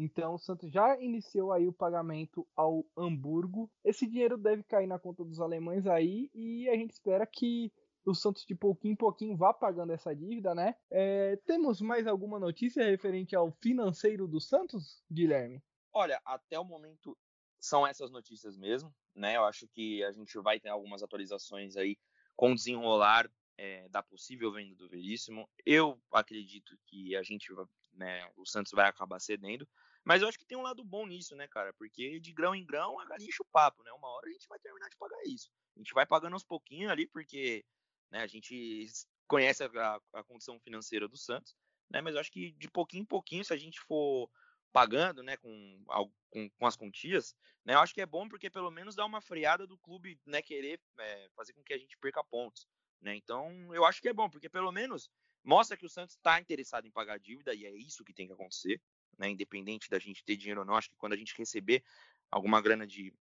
Então o Santos já iniciou aí o pagamento ao Hamburgo. Esse dinheiro deve cair na conta dos alemães aí e a gente espera que o Santos de pouquinho em pouquinho vá pagando essa dívida, né? É, temos mais alguma notícia referente ao financeiro do Santos, Guilherme? Olha, até o momento são essas notícias mesmo, né? Eu acho que a gente vai ter algumas atualizações aí com o desenrolar é, da possível venda do Veríssimo. Eu acredito que a gente, né, o Santos vai acabar cedendo, mas eu acho que tem um lado bom nisso, né, cara? Porque de grão em grão a galinha o papo, né? Uma hora a gente vai terminar de pagar isso. A gente vai pagando aos pouquinhos ali, porque né, a gente conhece a, a condição financeira do Santos, né? Mas eu acho que de pouquinho em pouquinho, se a gente for pagando, né, com, com, com, as quantias, né, eu acho que é bom porque pelo menos dá uma freada do clube, né, querer é, fazer com que a gente perca pontos, né, então eu acho que é bom, porque pelo menos mostra que o Santos está interessado em pagar a dívida e é isso que tem que acontecer, né, independente da gente ter dinheiro ou não, acho que quando a gente receber alguma grana de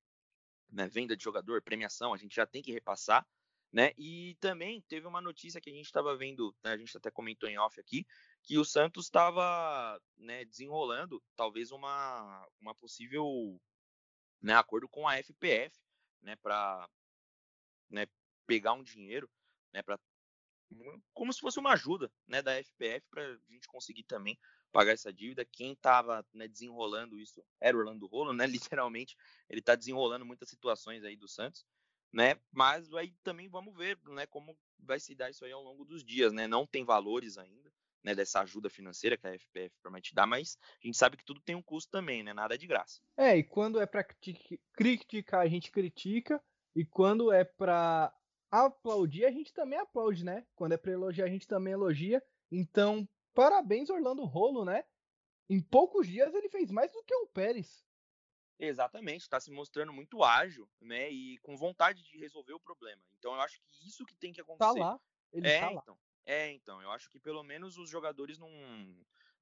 né, venda de jogador, premiação, a gente já tem que repassar, né? E também teve uma notícia que a gente estava vendo, né, a gente até comentou em off aqui, que o Santos estava né, desenrolando talvez uma, uma possível né, acordo com a FPF, né, para né, pegar um dinheiro, né, para como se fosse uma ajuda, né, da FPF para a gente conseguir também pagar essa dívida. Quem estava né, desenrolando isso era o Orlando Rolo, né, literalmente ele está desenrolando muitas situações aí do Santos, né, mas aí também vamos ver, né, como vai se dar isso aí ao longo dos dias, né, não tem valores ainda, né, dessa ajuda financeira que a FPF promete dar, mas a gente sabe que tudo tem um custo também, né? Nada é de graça. É, e quando é para criticar, a gente critica, e quando é para aplaudir, a gente também aplaude, né? Quando é para elogiar, a gente também elogia. Então, parabéns, Orlando Rolo, né? Em poucos dias ele fez mais do que o Pérez. Exatamente, está se mostrando muito ágil, né? E com vontade de resolver o problema. Então eu acho que isso que tem que tá acontecer. Tá lá, ele é, tá lá. Então, é, então, eu acho que pelo menos os jogadores não,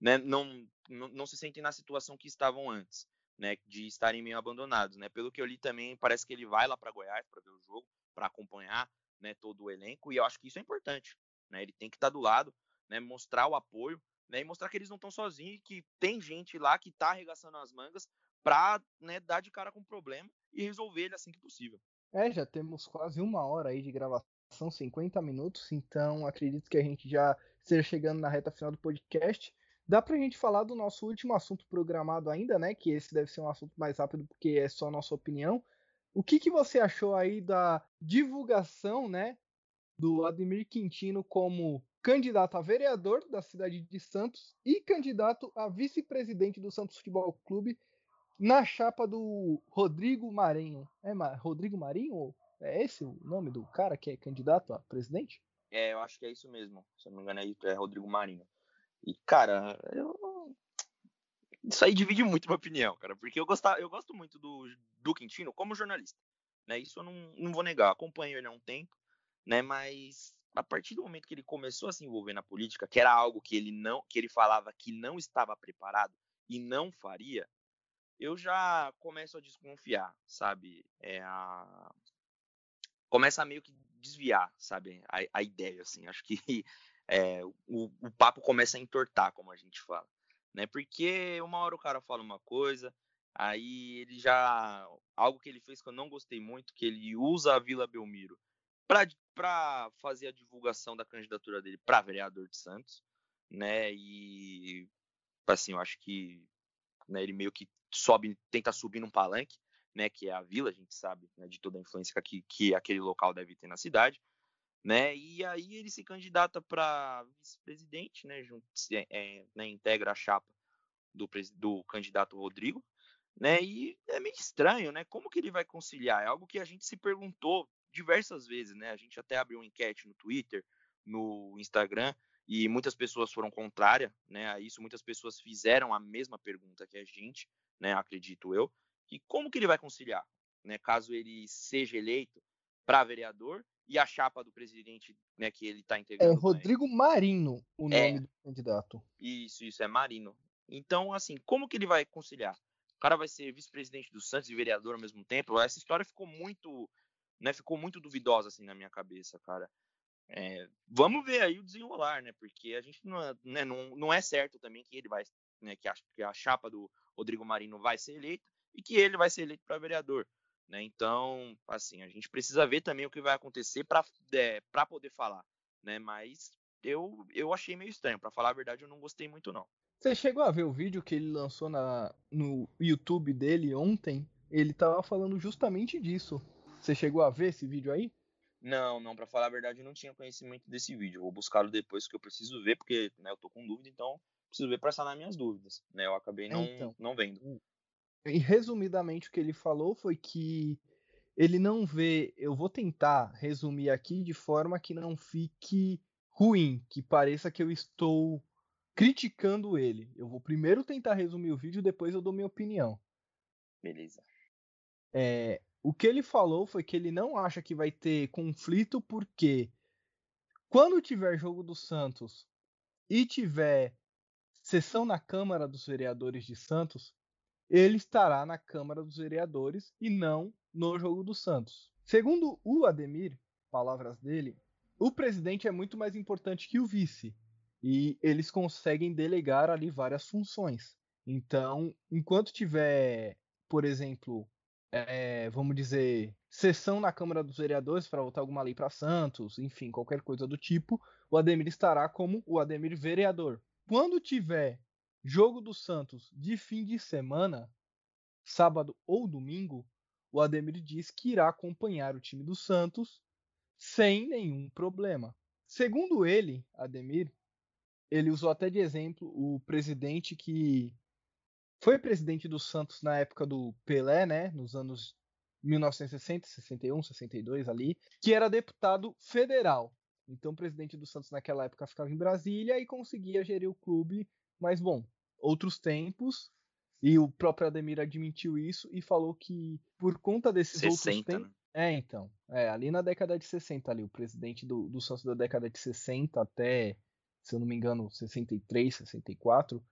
né, não, não, não se sentem na situação que estavam antes, né, de estarem meio abandonados, né? Pelo que eu li também, parece que ele vai lá para Goiás para ver o jogo, para acompanhar, né, todo o elenco, e eu acho que isso é importante, né? Ele tem que estar tá do lado, né, mostrar o apoio, né, e mostrar que eles não estão sozinhos, que tem gente lá que está arregaçando as mangas para, né, dar de cara com o problema e resolver ele assim que possível. É, já temos quase uma hora aí de gravação são 50 minutos, então acredito que a gente já esteja chegando na reta final do podcast. Dá pra gente falar do nosso último assunto programado ainda, né? Que esse deve ser um assunto mais rápido porque é só nossa opinião. O que, que você achou aí da divulgação, né? Do Ademir Quintino como candidato a vereador da cidade de Santos e candidato a vice-presidente do Santos Futebol Clube na chapa do Rodrigo Marinho. É Rodrigo Marinho? É esse o nome do cara que é candidato a presidente? É, eu acho que é isso mesmo. Se eu não me engano, é, é Rodrigo Marinho. E, cara, eu. Isso aí divide muito minha opinião, cara. Porque eu, gostar, eu gosto muito do, do Quintino como jornalista. Né? Isso eu não, não vou negar. Acompanho ele há um tempo, né? Mas a partir do momento que ele começou a se envolver na política, que era algo que ele não, que ele falava que não estava preparado e não faria, eu já começo a desconfiar, sabe? É a, começa a meio que desviar, sabe, a, a ideia, assim. Acho que é, o, o papo começa a entortar, como a gente fala, né? Porque uma hora o cara fala uma coisa, aí ele já algo que ele fez que eu não gostei muito, que ele usa a Vila Belmiro para fazer a divulgação da candidatura dele para vereador de Santos, né? E assim, eu acho que né, ele meio que sobe, tenta subir num palanque, né, que é a vila, a gente sabe né, de toda a influência que, que aquele local deve ter na cidade, né, e aí ele se candidata para vice-presidente, né, junto, é, né, integra a chapa do, do candidato Rodrigo, né? E é meio estranho, né? Como que ele vai conciliar? É algo que a gente se perguntou diversas vezes, né? A gente até abriu uma enquete no Twitter, no Instagram, e muitas pessoas foram contrárias, né? A isso muitas pessoas fizeram a mesma pergunta que a gente, né? Acredito eu. E como que ele vai conciliar, né? Caso ele seja eleito para vereador e a chapa do presidente, né, que ele está integrando. É Rodrigo Marino, o é. nome é, do candidato. Isso, isso é Marino. Então, assim, como que ele vai conciliar? O cara vai ser vice-presidente do Santos e vereador ao mesmo tempo? Essa história ficou muito, né, ficou muito duvidosa assim na minha cabeça, cara. É, vamos ver aí o desenrolar, né? Porque a gente não é, né, não, não é certo também que ele vai, né, que a, que a chapa do Rodrigo Marino vai ser eleita e que ele vai ser eleito para vereador. Né? Então, assim, a gente precisa ver também o que vai acontecer para é, poder falar. Né? Mas eu, eu achei meio estranho. Para falar a verdade, eu não gostei muito, não. Você chegou a ver o vídeo que ele lançou na, no YouTube dele ontem? Ele tava falando justamente disso. Você chegou a ver esse vídeo aí? Não, não, para falar a verdade, eu não tinha conhecimento desse vídeo. vou buscá-lo depois que eu preciso ver, porque né, eu tô com dúvida, então preciso ver para sanar minhas dúvidas. Né? Eu acabei não, então, não vendo. E resumidamente o que ele falou foi que ele não vê. Eu vou tentar resumir aqui de forma que não fique ruim, que pareça que eu estou criticando ele. Eu vou primeiro tentar resumir o vídeo, depois eu dou minha opinião. Beleza. É, o que ele falou foi que ele não acha que vai ter conflito, porque quando tiver jogo do Santos e tiver sessão na Câmara dos Vereadores de Santos, ele estará na Câmara dos Vereadores e não no jogo do Santos. Segundo o Ademir, palavras dele, o presidente é muito mais importante que o vice e eles conseguem delegar ali várias funções. Então, enquanto tiver, por exemplo, é, vamos dizer, sessão na Câmara dos Vereadores para votar alguma lei para Santos, enfim, qualquer coisa do tipo, o Ademir estará como o Ademir vereador. Quando tiver Jogo do Santos de fim de semana, sábado ou domingo, o Ademir diz que irá acompanhar o time do Santos sem nenhum problema. Segundo ele, Ademir, ele usou até de exemplo o presidente que foi presidente do Santos na época do Pelé, né, nos anos 1960, 61, 62 ali, que era deputado federal. Então o presidente do Santos naquela época ficava em Brasília e conseguia gerir o clube, mas bom, outros tempos. E o próprio Ademir admitiu isso e falou que por conta desses 60, outros tempos. Né? É, então. É, ali na década de 60, ali, o presidente do, do Santos da década de 60 até, se eu não me engano, 63, 64,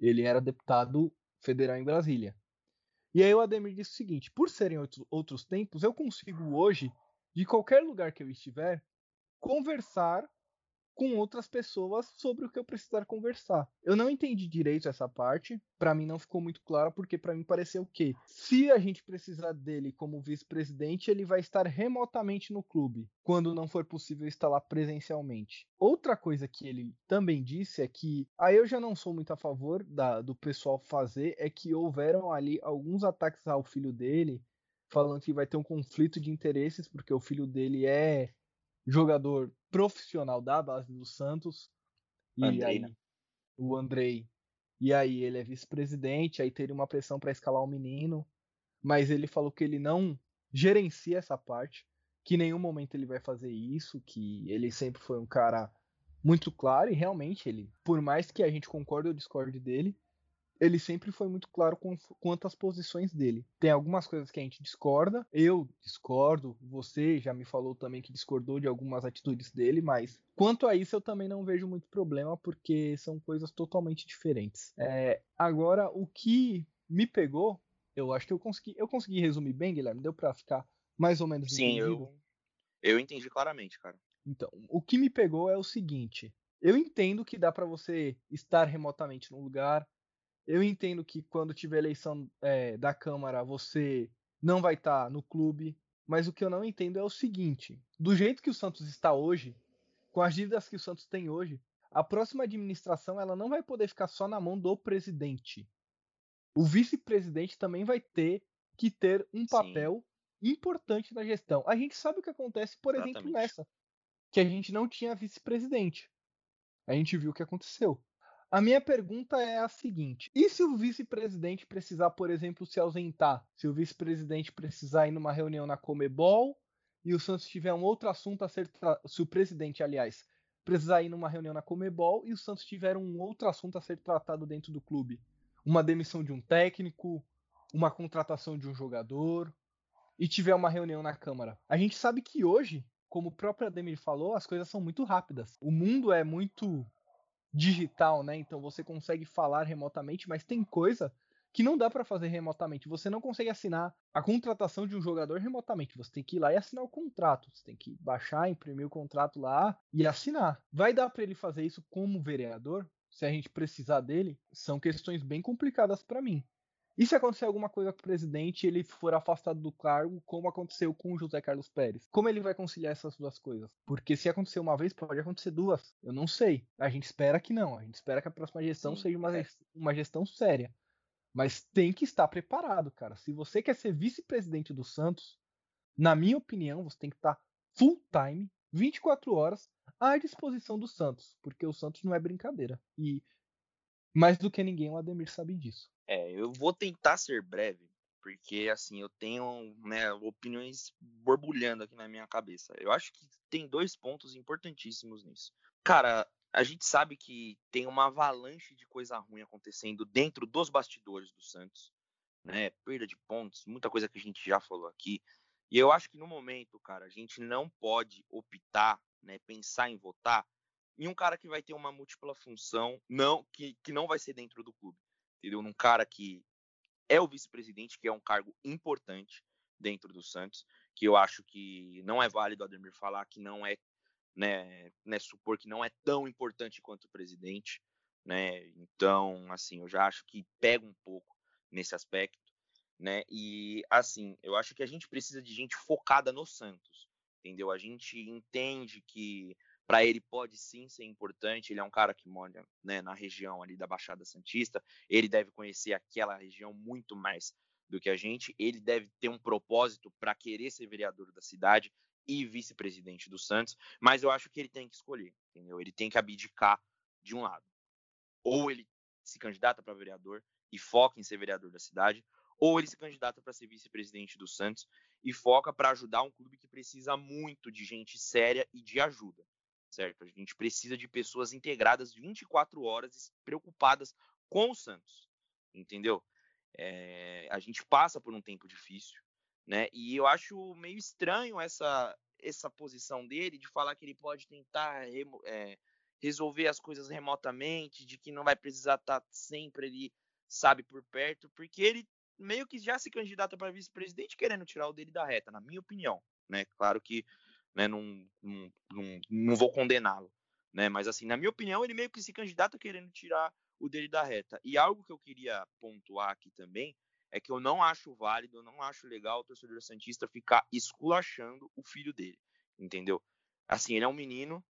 ele era deputado federal em Brasília. E aí o Ademir disse o seguinte: por serem outros, outros tempos, eu consigo hoje, de qualquer lugar que eu estiver, conversar com outras pessoas sobre o que eu precisar conversar. Eu não entendi direito essa parte, para mim não ficou muito claro, porque para mim pareceu que se a gente precisar dele como vice-presidente, ele vai estar remotamente no clube, quando não for possível estar lá presencialmente. Outra coisa que ele também disse é que, aí eu já não sou muito a favor da, do pessoal fazer, é que houveram ali alguns ataques ao filho dele, falando que vai ter um conflito de interesses, porque o filho dele é jogador profissional da base do Santos. E Andrei, aí, né? o Andrei. E aí ele é vice-presidente, aí teria uma pressão para escalar o menino, mas ele falou que ele não gerencia essa parte, que em nenhum momento ele vai fazer isso, que ele sempre foi um cara muito claro e realmente ele, por mais que a gente concorde ou discorde dele, ele sempre foi muito claro com, quanto às posições dele. Tem algumas coisas que a gente discorda, eu discordo, você já me falou também que discordou de algumas atitudes dele, mas quanto a isso eu também não vejo muito problema, porque são coisas totalmente diferentes. É, agora, o que me pegou, eu acho que eu consegui, eu consegui resumir bem, Guilherme, deu para ficar mais ou menos Sim, entendido? eu, eu entendi claramente, cara. Então, o que me pegou é o seguinte, eu entendo que dá para você estar remotamente no lugar, eu entendo que quando tiver eleição é, da Câmara você não vai estar tá no clube, mas o que eu não entendo é o seguinte: do jeito que o Santos está hoje, com as dívidas que o Santos tem hoje, a próxima administração ela não vai poder ficar só na mão do presidente. O vice-presidente também vai ter que ter um papel Sim. importante na gestão. A gente sabe o que acontece, por Exatamente. exemplo, nessa, que a gente não tinha vice-presidente. A gente viu o que aconteceu. A minha pergunta é a seguinte: e se o vice-presidente precisar, por exemplo, se ausentar? Se o vice-presidente precisar ir numa reunião na Comebol e o Santos tiver um outro assunto a ser. Se o presidente, aliás, precisar ir numa reunião na Comebol e o Santos tiver um outro assunto a ser tratado dentro do clube? Uma demissão de um técnico, uma contratação de um jogador e tiver uma reunião na Câmara. A gente sabe que hoje, como o próprio Ademir falou, as coisas são muito rápidas. O mundo é muito digital, né? Então você consegue falar remotamente, mas tem coisa que não dá para fazer remotamente. Você não consegue assinar a contratação de um jogador remotamente. Você tem que ir lá e assinar o contrato. Você tem que baixar, imprimir o contrato lá e assinar. Vai dar para ele fazer isso como vereador? Se a gente precisar dele, são questões bem complicadas para mim. E se acontecer alguma coisa com o presidente e ele for afastado do cargo, como aconteceu com o José Carlos Pérez? Como ele vai conciliar essas duas coisas? Porque se acontecer uma vez, pode acontecer duas. Eu não sei. A gente espera que não. A gente espera que a próxima gestão Sim, seja uma, é. uma gestão séria. Mas tem que estar preparado, cara. Se você quer ser vice-presidente do Santos, na minha opinião, você tem que estar full time, 24 horas, à disposição do Santos. Porque o Santos não é brincadeira. E mais do que ninguém, o Ademir sabe disso. É, eu vou tentar ser breve, porque assim, eu tenho né, opiniões borbulhando aqui na minha cabeça. Eu acho que tem dois pontos importantíssimos nisso. Cara, a gente sabe que tem uma avalanche de coisa ruim acontecendo dentro dos bastidores do Santos, né? Perda de pontos, muita coisa que a gente já falou aqui. E eu acho que no momento, cara, a gente não pode optar, né, pensar em votar em um cara que vai ter uma múltipla função, não que, que não vai ser dentro do clube entendeu? Num cara que é o vice-presidente, que é um cargo importante dentro do Santos, que eu acho que não é válido Ademir falar que não é, né, né, supor que não é tão importante quanto o presidente, né? Então, assim, eu já acho que pega um pouco nesse aspecto, né? E assim, eu acho que a gente precisa de gente focada no Santos, entendeu? A gente entende que para ele pode sim ser importante. Ele é um cara que mora né, na região ali da Baixada Santista. Ele deve conhecer aquela região muito mais do que a gente. Ele deve ter um propósito para querer ser vereador da cidade e vice-presidente do Santos. Mas eu acho que ele tem que escolher, entendeu? Ele tem que abdicar de um lado. Ou ele se candidata para vereador e foca em ser vereador da cidade, ou ele se candidata para ser vice-presidente do Santos e foca para ajudar um clube que precisa muito de gente séria e de ajuda certo? A gente precisa de pessoas integradas 24 horas preocupadas com o Santos, entendeu? É, a gente passa por um tempo difícil, né? E eu acho meio estranho essa essa posição dele de falar que ele pode tentar é, resolver as coisas remotamente, de que não vai precisar estar tá sempre ali, sabe, por perto, porque ele meio que já se candidata para vice-presidente querendo tirar o dele da reta, na minha opinião, né? Claro que né? Não, não, não, não vou condená-lo, né? Mas assim, na minha opinião, ele meio que se candidata querendo tirar o dele da reta. E algo que eu queria pontuar aqui também é que eu não acho válido, eu não acho legal o torcedor santista ficar esculachando o filho dele, entendeu? Assim, ele é um menino,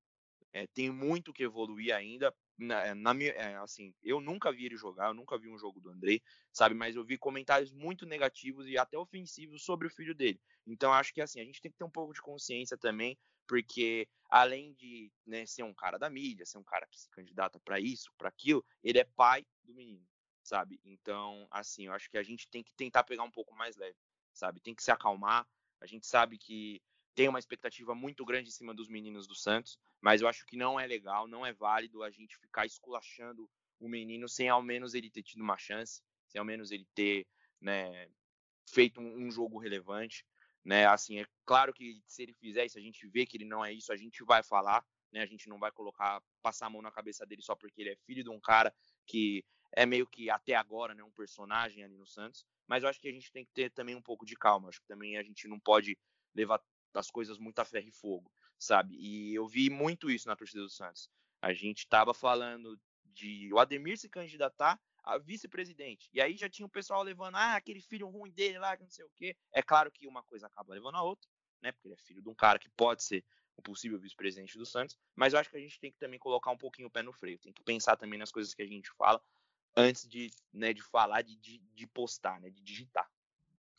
é, tem muito que evoluir ainda. Na, na minha, é, assim, eu nunca vi ele jogar, eu nunca vi um jogo do Andrei, sabe? Mas eu vi comentários muito negativos e até ofensivos sobre o filho dele. Então acho que assim a gente tem que ter um pouco de consciência também, porque além de né, ser um cara da mídia, ser um cara que se candidata para isso, para aquilo, ele é pai do menino, sabe? Então assim, eu acho que a gente tem que tentar pegar um pouco mais leve, sabe? Tem que se acalmar. A gente sabe que tem uma expectativa muito grande em cima dos meninos do Santos, mas eu acho que não é legal, não é válido a gente ficar esculachando o menino sem ao menos ele ter tido uma chance, sem ao menos ele ter né, feito um, jogo relevante. Né, assim, é claro que se ele fizer isso, a gente vê que ele não é isso, a gente vai falar, né, a gente não vai colocar, passar a mão na cabeça dele só porque ele é filho de um cara que é meio que até agora, né, um personagem ali no Santos, mas eu acho que a gente tem que ter também um pouco de calma, acho que também a gente não pode levar das coisas muito a ferro e fogo, sabe? E eu vi muito isso na torcida do Santos. A gente estava falando de o Ademir se candidatar a vice-presidente. E aí já tinha o pessoal levando, ah, aquele filho ruim dele lá, que não sei o quê. É claro que uma coisa acaba levando a outra, né? Porque ele é filho de um cara que pode ser o possível vice-presidente do Santos. Mas eu acho que a gente tem que também colocar um pouquinho o pé no freio. Tem que pensar também nas coisas que a gente fala antes de, né, de falar, de, de, de postar, né? De digitar.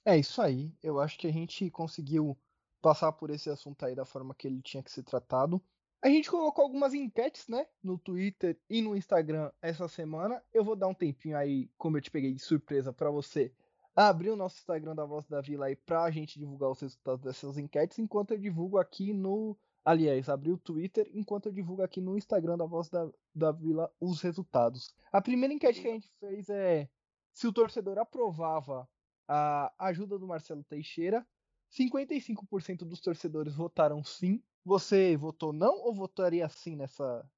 É isso aí. Eu acho que a gente conseguiu passar por esse assunto aí da forma que ele tinha que ser tratado. A gente colocou algumas enquetes, né, no Twitter e no Instagram essa semana. Eu vou dar um tempinho aí, como eu te peguei de surpresa para você, abrir o nosso Instagram da Voz da Vila aí pra gente divulgar os resultados dessas enquetes, enquanto eu divulgo aqui no, aliás, abrir o Twitter, enquanto eu divulgo aqui no Instagram da Voz da, da Vila os resultados. A primeira enquete que a gente fez é se o torcedor aprovava a ajuda do Marcelo Teixeira. 55% dos torcedores votaram sim, você votou não ou votaria sim nessa,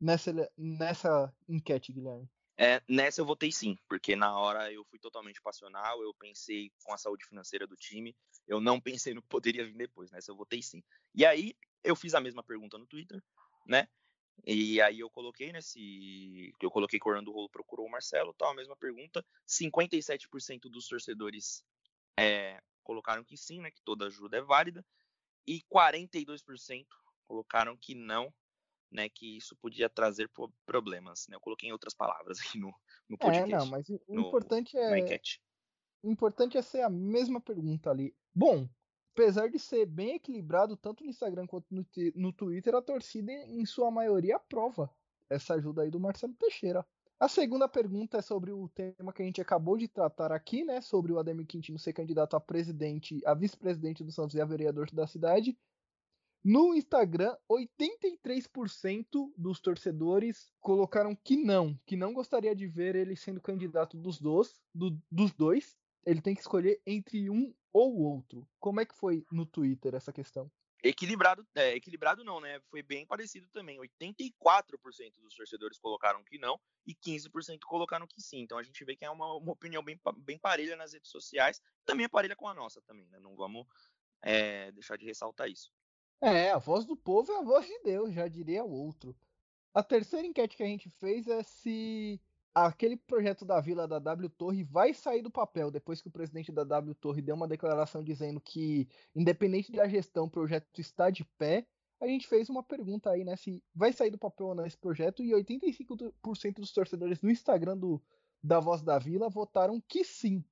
nessa, nessa enquete, Guilherme? É, nessa eu votei sim, porque na hora eu fui totalmente passional, eu pensei com a saúde financeira do time, eu não pensei no que poderia vir depois, nessa eu votei sim. E aí eu fiz a mesma pergunta no Twitter, né? E aí eu coloquei nesse. Eu coloquei que o Orlando Rolo procurou o Marcelo, tal, a mesma pergunta. 57% dos torcedores é, colocaram que sim, né? Que toda ajuda é válida e 42% colocaram que não, né, que isso podia trazer problemas. Né? Eu coloquei em outras palavras aqui no, no podcast. É, não, mas o no, importante é. O importante é ser a mesma pergunta ali. Bom, apesar de ser bem equilibrado tanto no Instagram quanto no, no Twitter, a torcida, em sua maioria, aprova essa ajuda aí do Marcelo Teixeira. A segunda pergunta é sobre o tema que a gente acabou de tratar aqui, né? Sobre o Ademir Quintino ser candidato a presidente, a vice-presidente do Santos e a vereador da cidade. No Instagram, 83% dos torcedores colocaram que não, que não gostaria de ver ele sendo candidato dos dois, do, dos dois. Ele tem que escolher entre um ou outro. Como é que foi no Twitter essa questão? Equilibrado, é, equilibrado não, né? Foi bem parecido também. 84% dos torcedores colocaram que não e 15% colocaram que sim. Então a gente vê que é uma, uma opinião bem, bem parelha nas redes sociais, também é parelha com a nossa também, né? Não vamos é, deixar de ressaltar isso. É, a voz do povo é a voz de Deus, já diria o outro. A terceira enquete que a gente fez é se aquele projeto da Vila da W Torre vai sair do papel depois que o presidente da W Torre deu uma declaração dizendo que, independente da gestão, o projeto está de pé. A gente fez uma pergunta aí, né? Se vai sair do papel ou não esse projeto, e 85% dos torcedores no Instagram do, da Voz da Vila votaram que sim.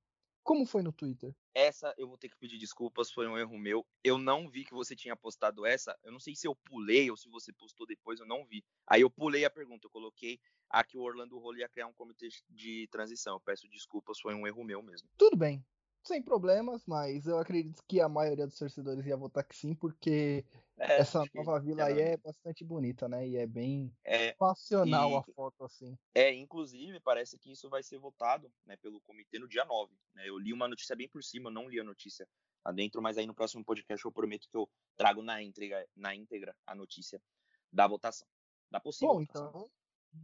Como foi no Twitter? Essa eu vou ter que pedir desculpas, foi um erro meu. Eu não vi que você tinha postado essa. Eu não sei se eu pulei ou se você postou depois, eu não vi. Aí eu pulei a pergunta, eu coloquei aqui o Orlando Rolo ia criar um comitê de transição. Eu peço desculpas, foi um erro meu mesmo. Tudo bem sem problemas, mas eu acredito que a maioria dos torcedores ia votar que sim, porque é, essa nova vila aí é bastante bonita, né? E é bem é, passional e, a foto, assim. É, inclusive, parece que isso vai ser votado né, pelo comitê no dia 9. Né? Eu li uma notícia bem por cima, não li a notícia adentro, mas aí no próximo podcast eu prometo que eu trago na íntegra, na íntegra a notícia da votação. Da possível Bom, votação. então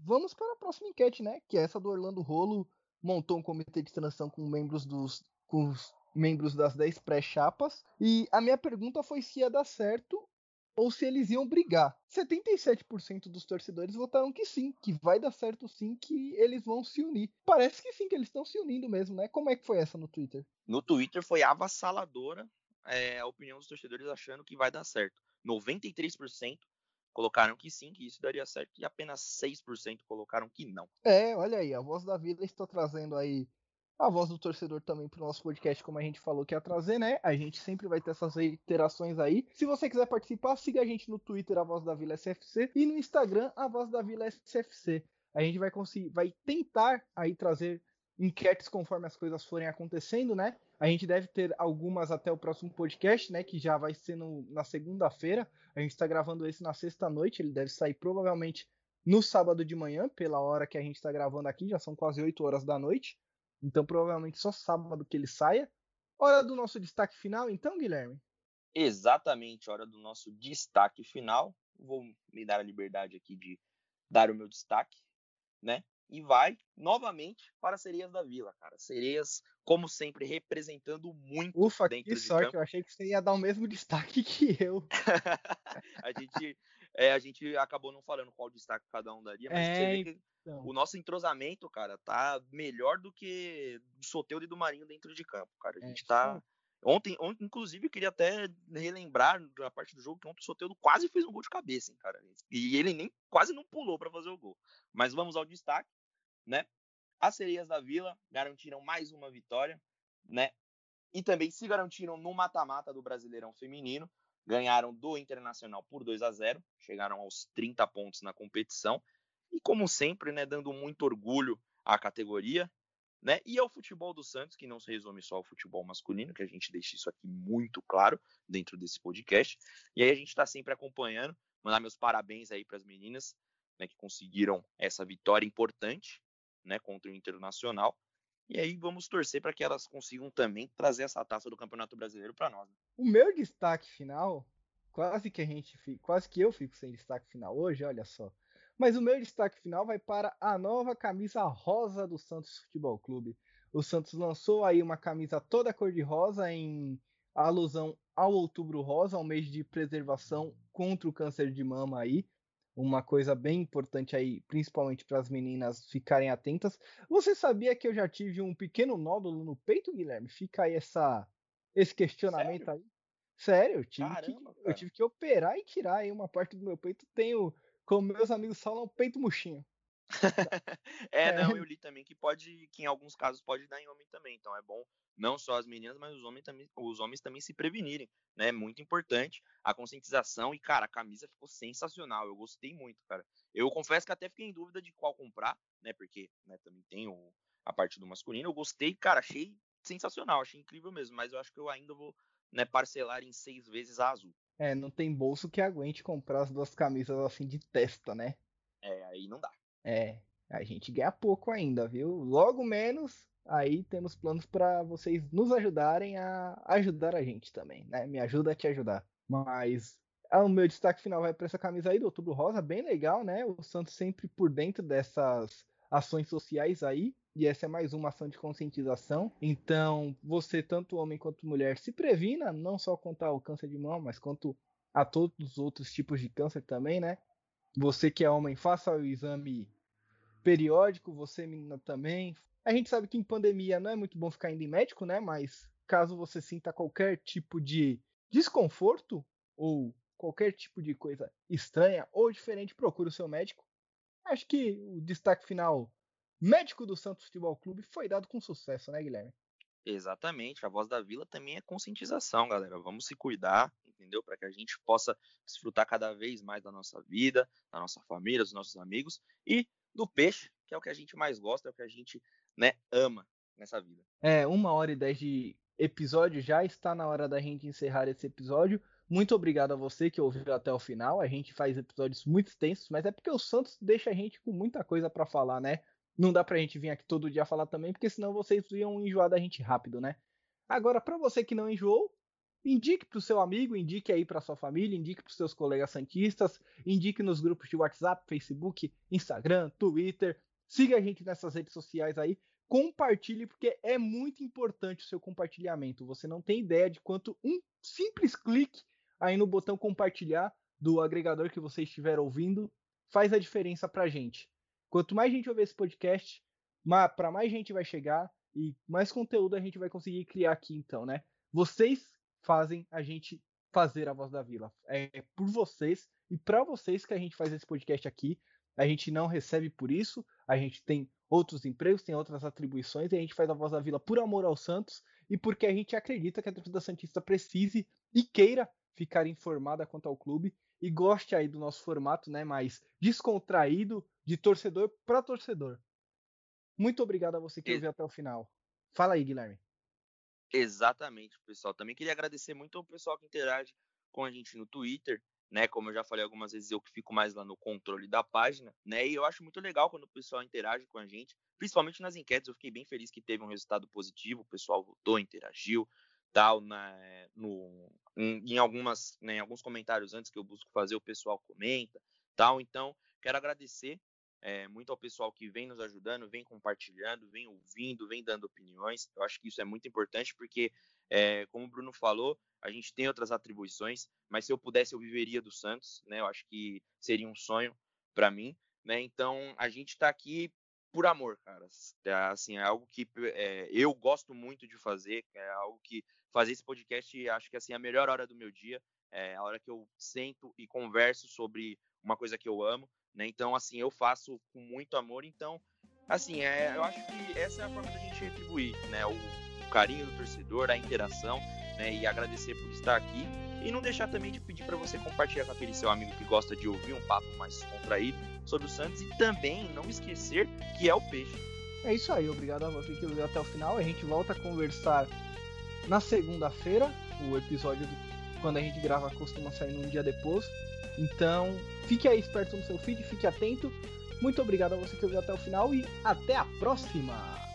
vamos para a próxima enquete, né? Que é essa do Orlando Rolo montou um comitê de transição com membros dos com os membros das 10 pré-chapas. E a minha pergunta foi se ia dar certo ou se eles iam brigar. 77% dos torcedores votaram que sim, que vai dar certo sim, que eles vão se unir. Parece que sim, que eles estão se unindo mesmo, né? Como é que foi essa no Twitter? No Twitter foi avassaladora é, a opinião dos torcedores achando que vai dar certo. 93% colocaram que sim, que isso daria certo, e apenas 6% colocaram que não. É, olha aí, a voz da vida está trazendo aí a voz do torcedor também pro nosso podcast, como a gente falou que ia trazer, né? A gente sempre vai ter essas interações aí. Se você quiser participar, siga a gente no Twitter, a voz da Vila SFC, e no Instagram, a voz da Vila SFC. A gente vai conseguir, vai tentar aí trazer enquetes conforme as coisas forem acontecendo, né? A gente deve ter algumas até o próximo podcast, né? Que já vai ser no, na segunda-feira. A gente está gravando esse na sexta-noite. Ele deve sair provavelmente no sábado de manhã, pela hora que a gente está gravando aqui. Já são quase 8 horas da noite. Então provavelmente só sábado que ele saia. Hora do nosso destaque final, então, Guilherme? Exatamente, hora do nosso destaque final. Vou me dar a liberdade aqui de dar o meu destaque, né? E vai novamente para Sereias da Vila, cara. Sereias, como sempre, representando muito Ufa, dentro que sorte, campo. eu achei que você ia dar o mesmo destaque que eu. a gente é, a gente acabou não falando qual destaque cada um daria, mas é, você vê que então. o nosso entrosamento, cara, tá melhor do que do Soteldo e do Marinho dentro de campo, cara. A é, gente é, tá. Sim. Ontem, ontem, inclusive, eu queria até relembrar da parte do jogo que ontem o Soteldo quase fez um gol de cabeça, hein, cara. E ele nem quase não pulou para fazer o gol. Mas vamos ao destaque, né? As sereias da Vila garantiram mais uma vitória, né? E também se garantiram no mata-mata do Brasileirão Feminino ganharam do Internacional por 2 a 0, chegaram aos 30 pontos na competição e como sempre, né, dando muito orgulho à categoria, né? E ao futebol do Santos, que não se resume só ao futebol masculino, que a gente deixa isso aqui muito claro dentro desse podcast. E aí a gente está sempre acompanhando, mandar meus parabéns aí para as meninas, né, que conseguiram essa vitória importante, né, contra o Internacional. E aí vamos torcer para que elas consigam também trazer essa taça do Campeonato Brasileiro para nós. Né? O meu destaque final, quase que a gente, quase que eu fico sem destaque final hoje, olha só. Mas o meu destaque final vai para a nova camisa rosa do Santos Futebol Clube. O Santos lançou aí uma camisa toda cor-de-rosa em alusão ao Outubro Rosa, ao mês de preservação contra o câncer de mama aí. Uma coisa bem importante aí, principalmente para as meninas ficarem atentas. Você sabia que eu já tive um pequeno nódulo no peito, Guilherme? Fica aí essa, esse questionamento Sério? aí. Sério, eu tive, Caramba, que, eu tive que operar e tirar aí uma parte do meu peito. Tenho como meus amigos falam, peito murchinho. É, é, não, eu li também que pode, que em alguns casos pode dar em homem também. Então é bom não só as meninas, mas os homens também, os homens também se prevenirem, né? É muito importante a conscientização e cara, a camisa ficou sensacional. Eu gostei muito, cara. Eu confesso que até fiquei em dúvida de qual comprar, né? Porque, né, também tem o, a parte do masculino. Eu gostei, cara, achei sensacional, achei incrível mesmo, mas eu acho que eu ainda vou, né, parcelar em seis vezes a azul. É, não tem bolso que aguente comprar as duas camisas assim de testa, né? É, aí não dá. É, a gente ganha pouco ainda, viu? Logo menos, aí temos planos para vocês nos ajudarem a ajudar a gente também, né? Me ajuda a te ajudar. Mas ah, o meu destaque final vai para essa camisa aí do Outubro Rosa, bem legal, né? O Santos sempre por dentro dessas ações sociais aí. E essa é mais uma ação de conscientização. Então, você, tanto homem quanto mulher, se previna, não só contra o câncer de mão, mas quanto a todos os outros tipos de câncer também, né? Você que é homem, faça o exame periódico, você menina também. A gente sabe que em pandemia não é muito bom ficar indo em médico, né? Mas caso você sinta qualquer tipo de desconforto ou qualquer tipo de coisa estranha ou diferente, procure o seu médico. Acho que o destaque final médico do Santos Futebol Clube foi dado com sucesso, né, Guilherme? Exatamente. A voz da Vila também é conscientização, galera. Vamos se cuidar, entendeu? Para que a gente possa desfrutar cada vez mais da nossa vida, da nossa família, dos nossos amigos e do peixe, que é o que a gente mais gosta, é o que a gente, né, ama nessa vida. É, uma hora e dez de episódio já está na hora da gente encerrar esse episódio. Muito obrigado a você que ouviu até o final. A gente faz episódios muito extensos, mas é porque o Santos deixa a gente com muita coisa para falar, né? Não dá pra gente vir aqui todo dia falar também, porque senão vocês iam enjoar da gente rápido, né? Agora, para você que não enjoou, indique pro seu amigo, indique aí para sua família, indique pros seus colegas santistas, indique nos grupos de WhatsApp, Facebook, Instagram, Twitter. Siga a gente nessas redes sociais aí, compartilhe porque é muito importante o seu compartilhamento. Você não tem ideia de quanto um simples clique aí no botão compartilhar do agregador que você estiver ouvindo faz a diferença pra gente. Quanto mais gente ouvir esse podcast, para mais gente vai chegar e mais conteúdo a gente vai conseguir criar aqui, então, né? Vocês fazem a gente fazer a voz da vila. É por vocês e para vocês que a gente faz esse podcast aqui. A gente não recebe por isso, a gente tem outros empregos, tem outras atribuições e a gente faz a voz da vila por amor ao Santos e porque a gente acredita que a torcida santista precise e queira ficar informada quanto ao clube e goste aí do nosso formato, né, mais descontraído, de torcedor para torcedor. Muito obrigado a você que ouviu até o final. Fala aí, Guilherme. Exatamente, pessoal. Também queria agradecer muito ao pessoal que interage com a gente no Twitter, né? Como eu já falei algumas vezes, eu que fico mais lá no controle da página, né? E eu acho muito legal quando o pessoal interage com a gente, principalmente nas enquetes. Eu fiquei bem feliz que teve um resultado positivo, o pessoal votou, interagiu, tal, né, no, em, em algumas, né, em alguns comentários antes que eu busco fazer, o pessoal comenta, tal. Então, quero agradecer é, muito ao pessoal que vem nos ajudando, vem compartilhando, vem ouvindo, vem dando opiniões. Eu acho que isso é muito importante porque, é, como o Bruno falou, a gente tem outras atribuições, mas se eu pudesse, eu viveria do Santos, né? Eu acho que seria um sonho para mim, né? Então, a gente está aqui por amor, cara. É, assim, é algo que é, eu gosto muito de fazer, é algo que fazer esse podcast, acho que assim, é a melhor hora do meu dia, é a hora que eu sento e converso sobre uma coisa que eu amo, né? Então, assim, eu faço com muito amor, então, assim, é, eu acho que essa é a forma da gente retribuir, né? O, o carinho do torcedor, a interação, né? E agradecer por estar aqui. E não deixar também de pedir para você compartilhar com aquele seu amigo que gosta de ouvir um papo mais contraído sobre o Santos e também não esquecer que é o peixe. É isso aí, obrigado a você que ouviu até o final. A gente volta a conversar na segunda-feira. O episódio do, quando a gente grava costuma sair num dia depois. Então, fique aí esperto no seu feed, fique atento. Muito obrigado a você que ouviu até o final e até a próxima!